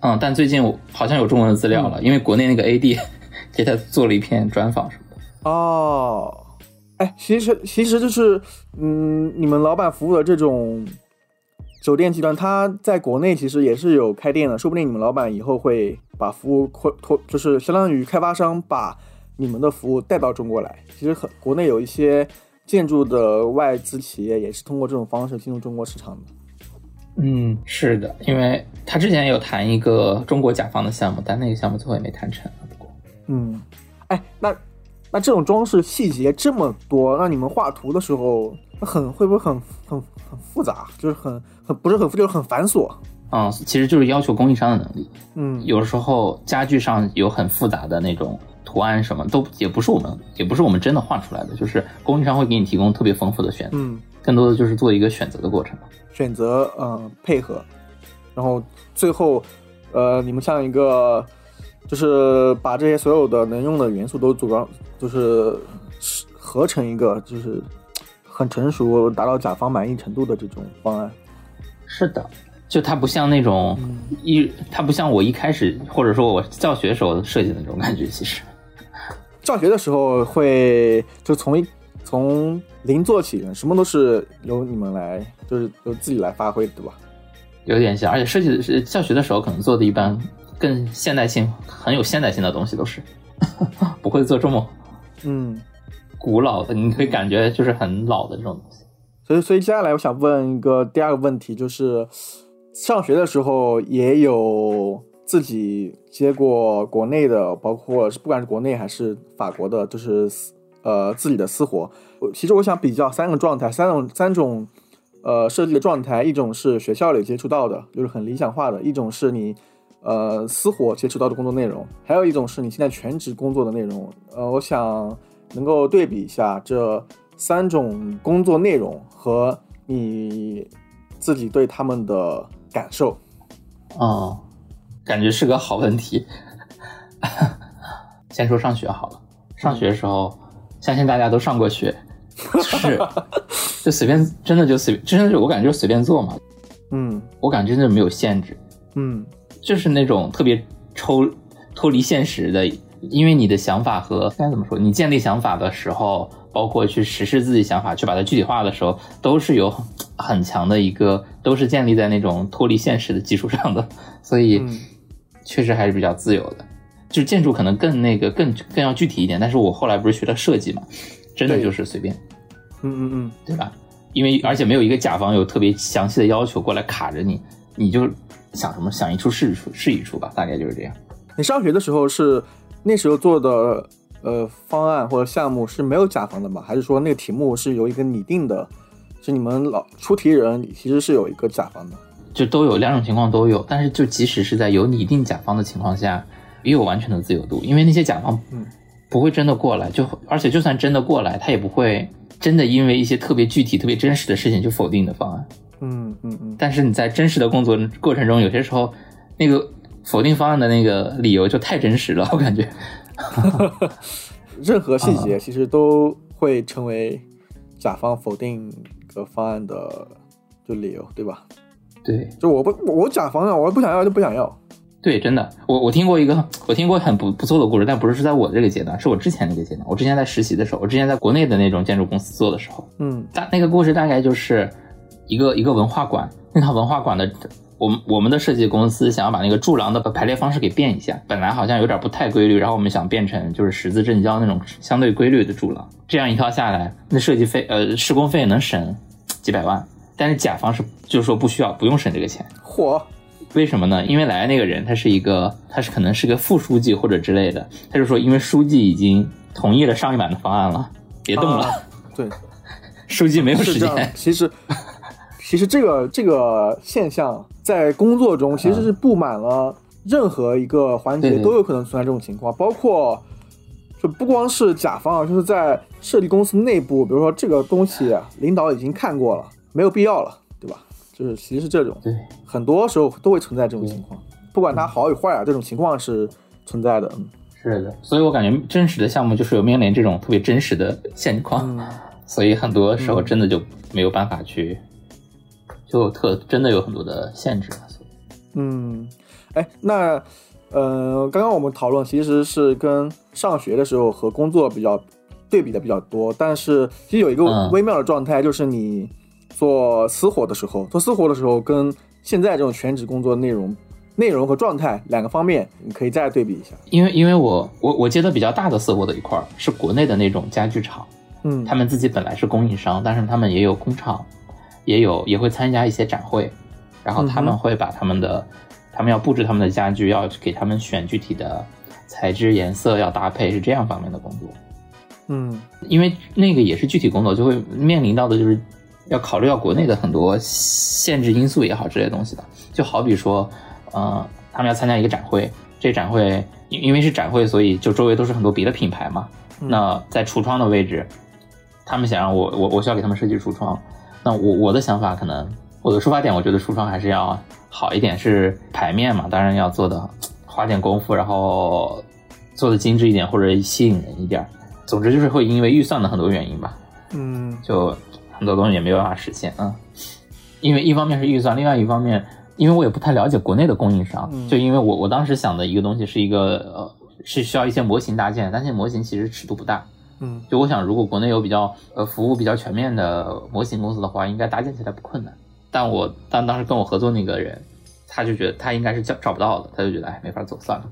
嗯，但最近我好像有中文的资料了，因为国内那个 AD 给他做了一篇专访什么的。哦，哎，其实其实就是，嗯，你们老板服务的这种酒店集团，它在国内其实也是有开店的，说不定你们老板以后会把服务扩拓，就是相当于开发商把你们的服务带到中国来。其实很国内有一些建筑的外资企业也是通过这种方式进入中国市场的。嗯，是的，因为他之前有谈一个中国甲方的项目，但那个项目最后也没谈成。不过，嗯，哎，那那这种装饰细节这么多，那你们画图的时候，那很会不会很很很复杂？就是很很不是很复，就是很繁琐。嗯，其实就是要求供应商的能力。嗯，有时候家具上有很复杂的那种图案，什么都也不是我们也不是我们真的画出来的，就是供应商会给你提供特别丰富的选择，嗯，更多的就是做一个选择的过程。选择呃配合，然后最后呃你们像一个就是把这些所有的能用的元素都组装，就是合成一个就是很成熟、达到甲方满意程度的这种方案。是的，就它不像那种一，它不像我一开始或者说我教学时候设计的那种感觉，其实。教学的时候会就从一从零做起，什么都是由你们来，就是由自己来发挥，对吧？有点像，而且设计的是教学的时候，可能做的一般更现代性、很有现代性的东西都是，不会做这么嗯，古老的，你可以感觉就是很老的这种东西。所以所以接下来我想问一个第二个问题，就是上学的时候也有自己接过国内的，包括不管是国内还是法国的，就是呃自己的私活。我其实我想比较三个状态，三种三种呃设计的状态，一种是学校里接触到的，就是很理想化的；一种是你呃私活接触到的工作内容，还有一种是你现在全职工作的内容。呃，我想能够对比一下这三种工作内容和你自己对他们的感受。哦，感觉是个好问题。先说上学好了，上学的时候，相信大家都上过学，是 就随便，真的就随，真的就我感觉就随便做嘛。嗯我感觉真的没有限制，嗯就是那种特别抽脱离现实的，因为你的想法和该怎么说，你建立想法的时候，包括去实施自己想法，去把它具体化的时候，都是有很强的一个，都是建立在那种脱离现实的基础上的，所以嗯确实还是比较自由的。就建筑可能更那个更更要具体一点，但是我后来不是学了设计嘛，真的就是随便，嗯嗯嗯，对吧？因为而且没有一个甲方有特别详细的要求过来卡着你，你就想什么想一出是一出是一出吧，大概就是这样。你上学的时候是那时候做的呃方案或者项目是没有甲方的吗？还是说那个题目是由一个拟定的，是你们老出题人其实是有一个甲方的？就都有两种情况都有，但是就即使是在有拟定甲方的情况下，也有完全的自由度，因为那些甲方嗯不会真的过来，就而且就算真的过来，他也不会真的因为一些特别具体、特别真实的事情就否定你的方案。嗯嗯嗯，但是你在真实的工作过程中，有些时候那个否定方案的那个理由就太真实了，我感觉。任何细节其实都会成为甲方否定一个方案的就理由，对吧？对，就我不我我甲方啊，我不想要就不想要。对，真的，我我听过一个，我听过很不不错的故事，但不是是在我这个阶段，是我之前那个阶段。我之前在实习的时候，我之前在国内的那种建筑公司做的时候，嗯大那个故事大概就是一个一个文化馆，那套文化馆的，我们我们的设计公司想要把那个柱廊的排列方式给变一下，本来好像有点不太规律，然后我们想变成就是十字正交那种相对规律的柱廊，这样一套下来，那设计费呃施工费能省几百万，但是甲方是就是说不需要不用省这个钱。嚯，为什么呢？因为来的那个人他是一个，他是可能是个副书记或者之类的，他就说因为书记已经同意了上一版的方案了，别动了，啊对，书记没有时间。。其实，其实这个这个现象在工作中其实是布满了任何一个环节都有可能存在这种情况，包括就不光是甲方啊，就是在设计公司内部，比如说这个东西啊领导已经看过了，没有必要了，对吧？就是其实是这种，对，很多时候都会存在这种情况，不管它好与坏啊，这种情况是存在的。嗯。是的，所以我感觉真实的项目就是有面临这种特别真实的现况，所以很多时候真的就没有办法去，就特真的有很多的限制嗯，哎，那呃，刚刚我们讨论其实是跟上学的时候和工作比较对比的比较多，但是其实有一个嗯微妙的状态，就是你做私活的时候，做私活的时候跟现在这种全职工作内容、内容和状态两个方面，你可以再对比一下。因为因为我我我接的比较大的私活的一块儿是国内的那种家具厂。嗯，他们自己本来是供应商，但是他们也有工厂，也有也会参加一些展会，然后他们会把他们的，他们要布置他们的家具，要给他们选具体的材质、颜色要搭配，是这样方面的工作。嗯。因为那个也是具体工作，就会面临到的就是要考虑到国内的很多限制因素也好之类的东西的，就好比说，呃，他们要参加一个展会，这展会因因为是展会，所以就周围都是很多别的品牌嘛。那在橱窗的位置，他们想让我我我需要给他们设计橱窗，那我我的想法可能我的出发点，我觉得橱窗还是要好一点，是牌面嘛，当然要做的花点功夫，然后做的精致一点或者吸引人一点。总之就是会因为预算的很多原因吧，嗯就很多东西也没有办法实现啊。因为一方面是预算，另外一方面，因为我也不太了解国内的供应商，就因为我我当时想的一个东西是一个呃是需要一些模型搭建，但是模型其实尺度不大。嗯，就我想，如果国内有比较呃服务比较全面的模型公司的话，应该搭建起来不困难。但我但当时跟我合作那个人，他就觉得他应该是找找不到的，他就觉得哎没法做算了。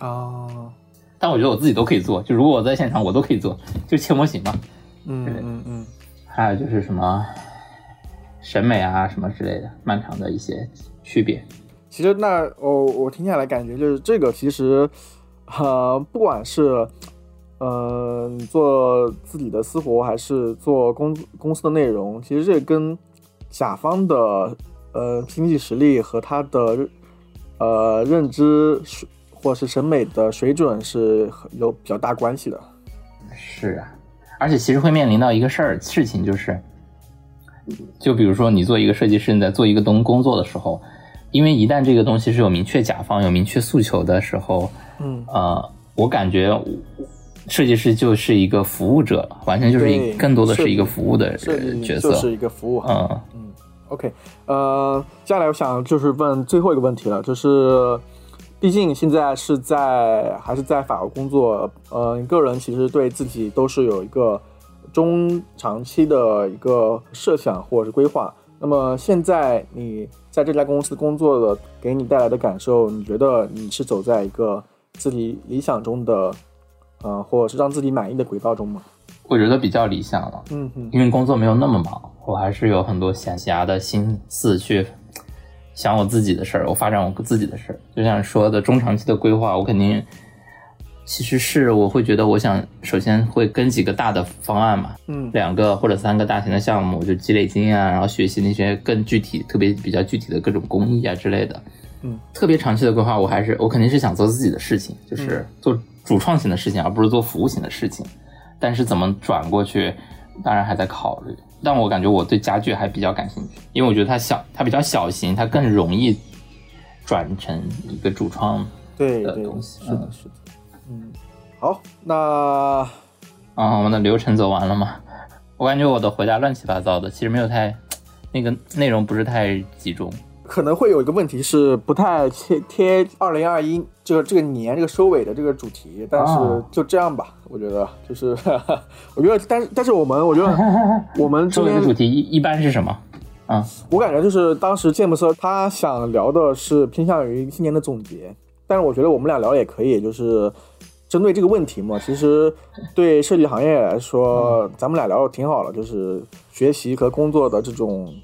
哦，但我觉得我自己都可以做，就如果我在现场，我都可以做，就切模型嘛。嗯嗯嗯，还有就是什么审美啊什么之类的，漫长的一些区别。其实那我我听下来感觉就是这个其实，呃，不管是呃做自己的私活还是做公公司的内容，其实这跟甲方的呃经济实力和他的呃认知水或是审美的水准是有比较大关系的。是啊，而且其实会面临到一个事儿事情，就是，就比如说你做一个设计师，你在做一个东工作的时候，因为一旦这个东西是有明确甲方、有明确诉求的时候，嗯呃，我感觉我设计师就是一个服务者，完全就是一更多的是一个服务的角色。就是一个服务嗯嗯，OK，呃，接下来我想就是问最后一个问题了，就是，毕竟现在是在还是在法国工作，呃，你个人其实对自己都是有一个中长期的一个设想或者是规划。那么现在你在这家公司工作的，给你带来的感受，你觉得你是走在一个自己理想中的，呃，或者是让自己满意的轨道中吗？我觉得比较理想了。嗯哼，因为工作没有那么忙，我还是有很多闲暇的心思去想我自己的事儿，我发展我自己的事儿。就像说的中长期的规划，我肯定其实是我会觉得，我想首先会跟几个大的方案嘛，嗯两个或者三个大型的项目，就积累经验啊，然后学习那些更具体、特别比较具体的各种工艺啊之类的。嗯，特别长期的规划，我还是我肯定是想做自己的事情，就是做主创型的事情，而不是做服务型的事情。但是怎么转过去，当然还在考虑。但我感觉我对家具还比较感兴趣，因为我觉得它小，它比较小型，它更容易转成一个主创的东西是的，是的，嗯，好，那啊。我们的流程走完了吗？我感觉我的回答乱七八糟的，其实没有太那个内容不是太集中。可能会有一个问题是不太贴贴二零二一这个这个年这个收尾的这个主题，但是啊就这样吧，我觉得就是 我觉得，但是但是我们我觉得 我们这边主题一一般是什么？啊，我感觉就是当时詹姆斯他想聊的是偏向于今年的总结，但是我觉得我们俩聊也可以，就是针对这个问题嘛。其实对设计行业来说，咱们俩聊的挺好了，就是学习和工作的这种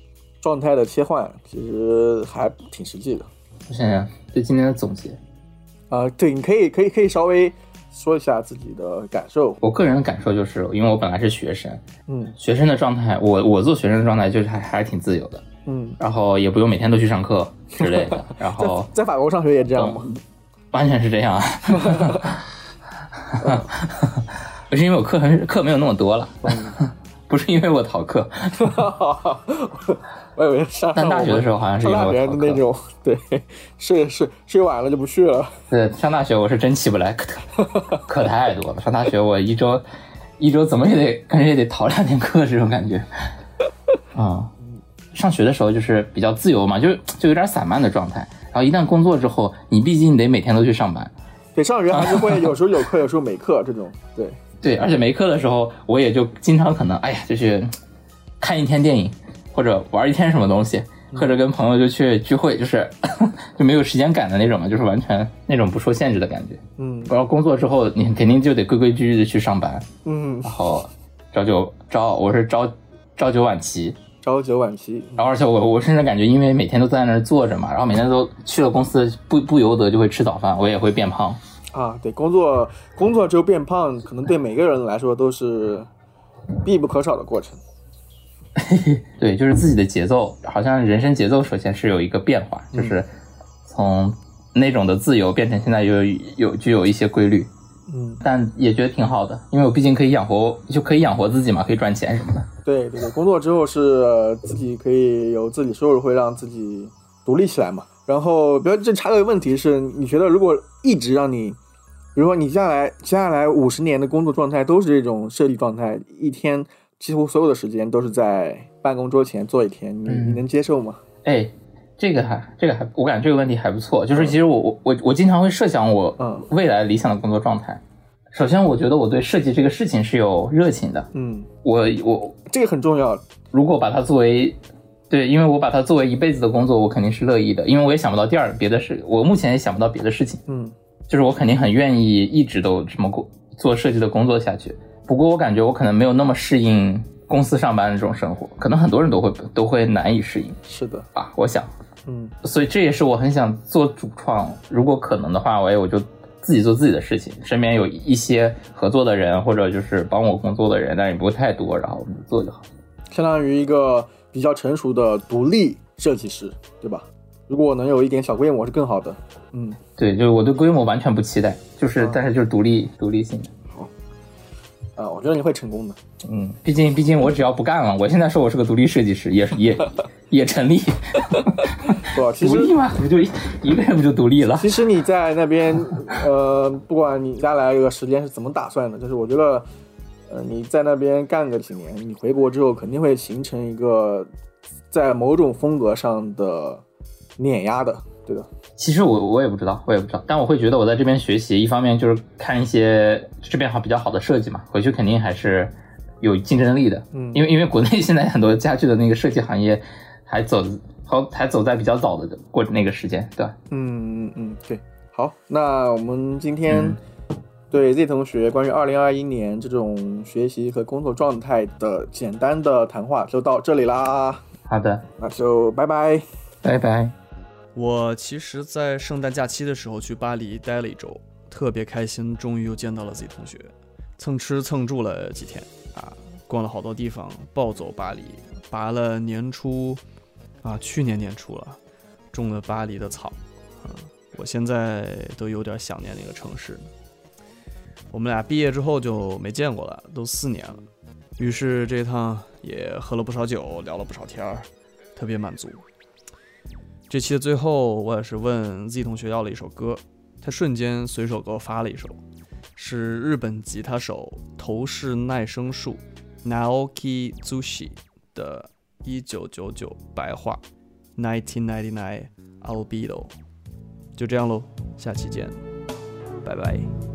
状态的切换，其实还挺实际的。我想想，对今天的总结，啊、对，你可以可以可以稍微说一下自己的感受。我个人的感受就是，因为我本来是学生，嗯学生的状态，我我做学生的状态就是还还是挺自由的，嗯，然后也不用每天都去上课之类的，然后在法国上学也这样吗？完全是这样啊。不是因为我课很课没有那么多了，不是因为我逃课，我以为上上大学的时候好像是因为上大学我逃课的那种，对，睡睡睡晚了就不去了。对，上大学我是真起不来，课课太多了。上大学我一周一周怎么也得感觉也得逃两天课，这种感觉。啊、上学的时候就是比较自由嘛，就就有点散漫的状态。然后一旦工作之后，你毕竟得每天都去上班，对，上学还是会 有时候有课，有时候没课这种。对，对，而且没课的时候，我也就经常可能，哎呀，就是看一天电影，或者玩一天什么东西，或者跟朋友就去聚会，就是 就没有时间感的那种嘛，就是完全那种不受限制的感觉。嗯然后工作之后，你肯定就得规规矩矩的去上班，嗯，然后朝九朝我是朝朝九晚七，朝九晚七。然后而且我我甚至感觉，因为每天都在那儿坐着嘛，然后每天都去了公司，不不由得就会吃早饭，我也会变胖。啊，对，工作工作之后变胖，可能对每个人来说都是必不可少的过程。对，就是自己的节奏，好像人生节奏首先是有一个变化，就是从那种的自由变成现在有有具有一些规律，嗯，但也觉得挺好的，因为我毕竟可以养活，就可以养活自己嘛，可以赚钱什么的。对对对，工作之后是呃自己可以有自己收入，会让自己独立起来嘛。然后，比如这插个问题是，你觉得如果一直让你，比如说你接下来接下来五十年的工作状态都是这种设计状态，一天几乎所有的时间都是在办公桌前坐一天，你嗯你能接受吗？哎，这个还这个还，我感觉这个问题还不错。就是其实我我我我经常会设想我嗯未来理想的工作状态。首先，我觉得我对设计这个事情是有热情的。嗯，我我这个很重要。如果把它作为对，因为我把它作为一辈子的工作，我肯定是乐意的，因为我也想不到第二别的事，我目前也想不到别的事情。嗯就是我肯定很愿意一直都这么过做设计的工作下去。不过我感觉我可能没有那么适应公司上班的这种生活，可能很多人都会都会难以适应是的，啊。我想，嗯所以这也是我很想做主创，如果可能的话，我也我就自己做自己的事情，身边有一些合作的人或者就是帮我工作的人，但也不会太多，然后我们就做就好。相当于一个比较成熟的独立设计师，对吧？如果能有一点小规模是更好的。嗯，对，就是我对规模完全不期待，就是、嗯但是就是独立独立性的。啊，我觉得你会成功的。嗯，毕竟毕竟我只要不干了，我现在说我是个独立设计师，也也 也成立。对吧？其实 独立嘛，不就一一个人不就独立了？其实你在那边，呃，不管你将来这个时间是怎么打算的，就是我觉得，呃，你在那边干个几年，你回国之后肯定会形成一个在某种风格上的碾压的，对的。其实我我也不知道，我也不知道，但我会觉得我在这边学习，一方面就是看一些这边好比较好的设计嘛，回去肯定还是有竞争力的。嗯因为因为国内现在很多家具的那个设计行业还走还还走在比较早的过那个时间，对吧？嗯嗯嗯，对。好，那我们今天嗯对 Z 同学关于二零二一年这种学习和工作状态的简单的谈话就到这里啦，好的，那就拜拜。拜拜。我其实，在圣诞假期的时候去巴黎待了一周，特别开心，终于又见到了自己同学，蹭吃蹭住了几天啊，逛了好多地方，暴走巴黎，拔了年初啊，去年年初了，种了巴黎的草，啊，我现在都有点想念那个城市。我们俩毕业之后就没见过了，都四年了，于是这趟也喝了不少酒，聊了不少天儿，特别满足。这期的最后，我也是问 Z 同学要了一首歌，他瞬间随手给我发了一首，是日本吉他手头市奈生树 Naoki Zushi 的《一九九九白话》。Nineteen Ninety Nine Albedo，就这样喽，下期见，拜拜。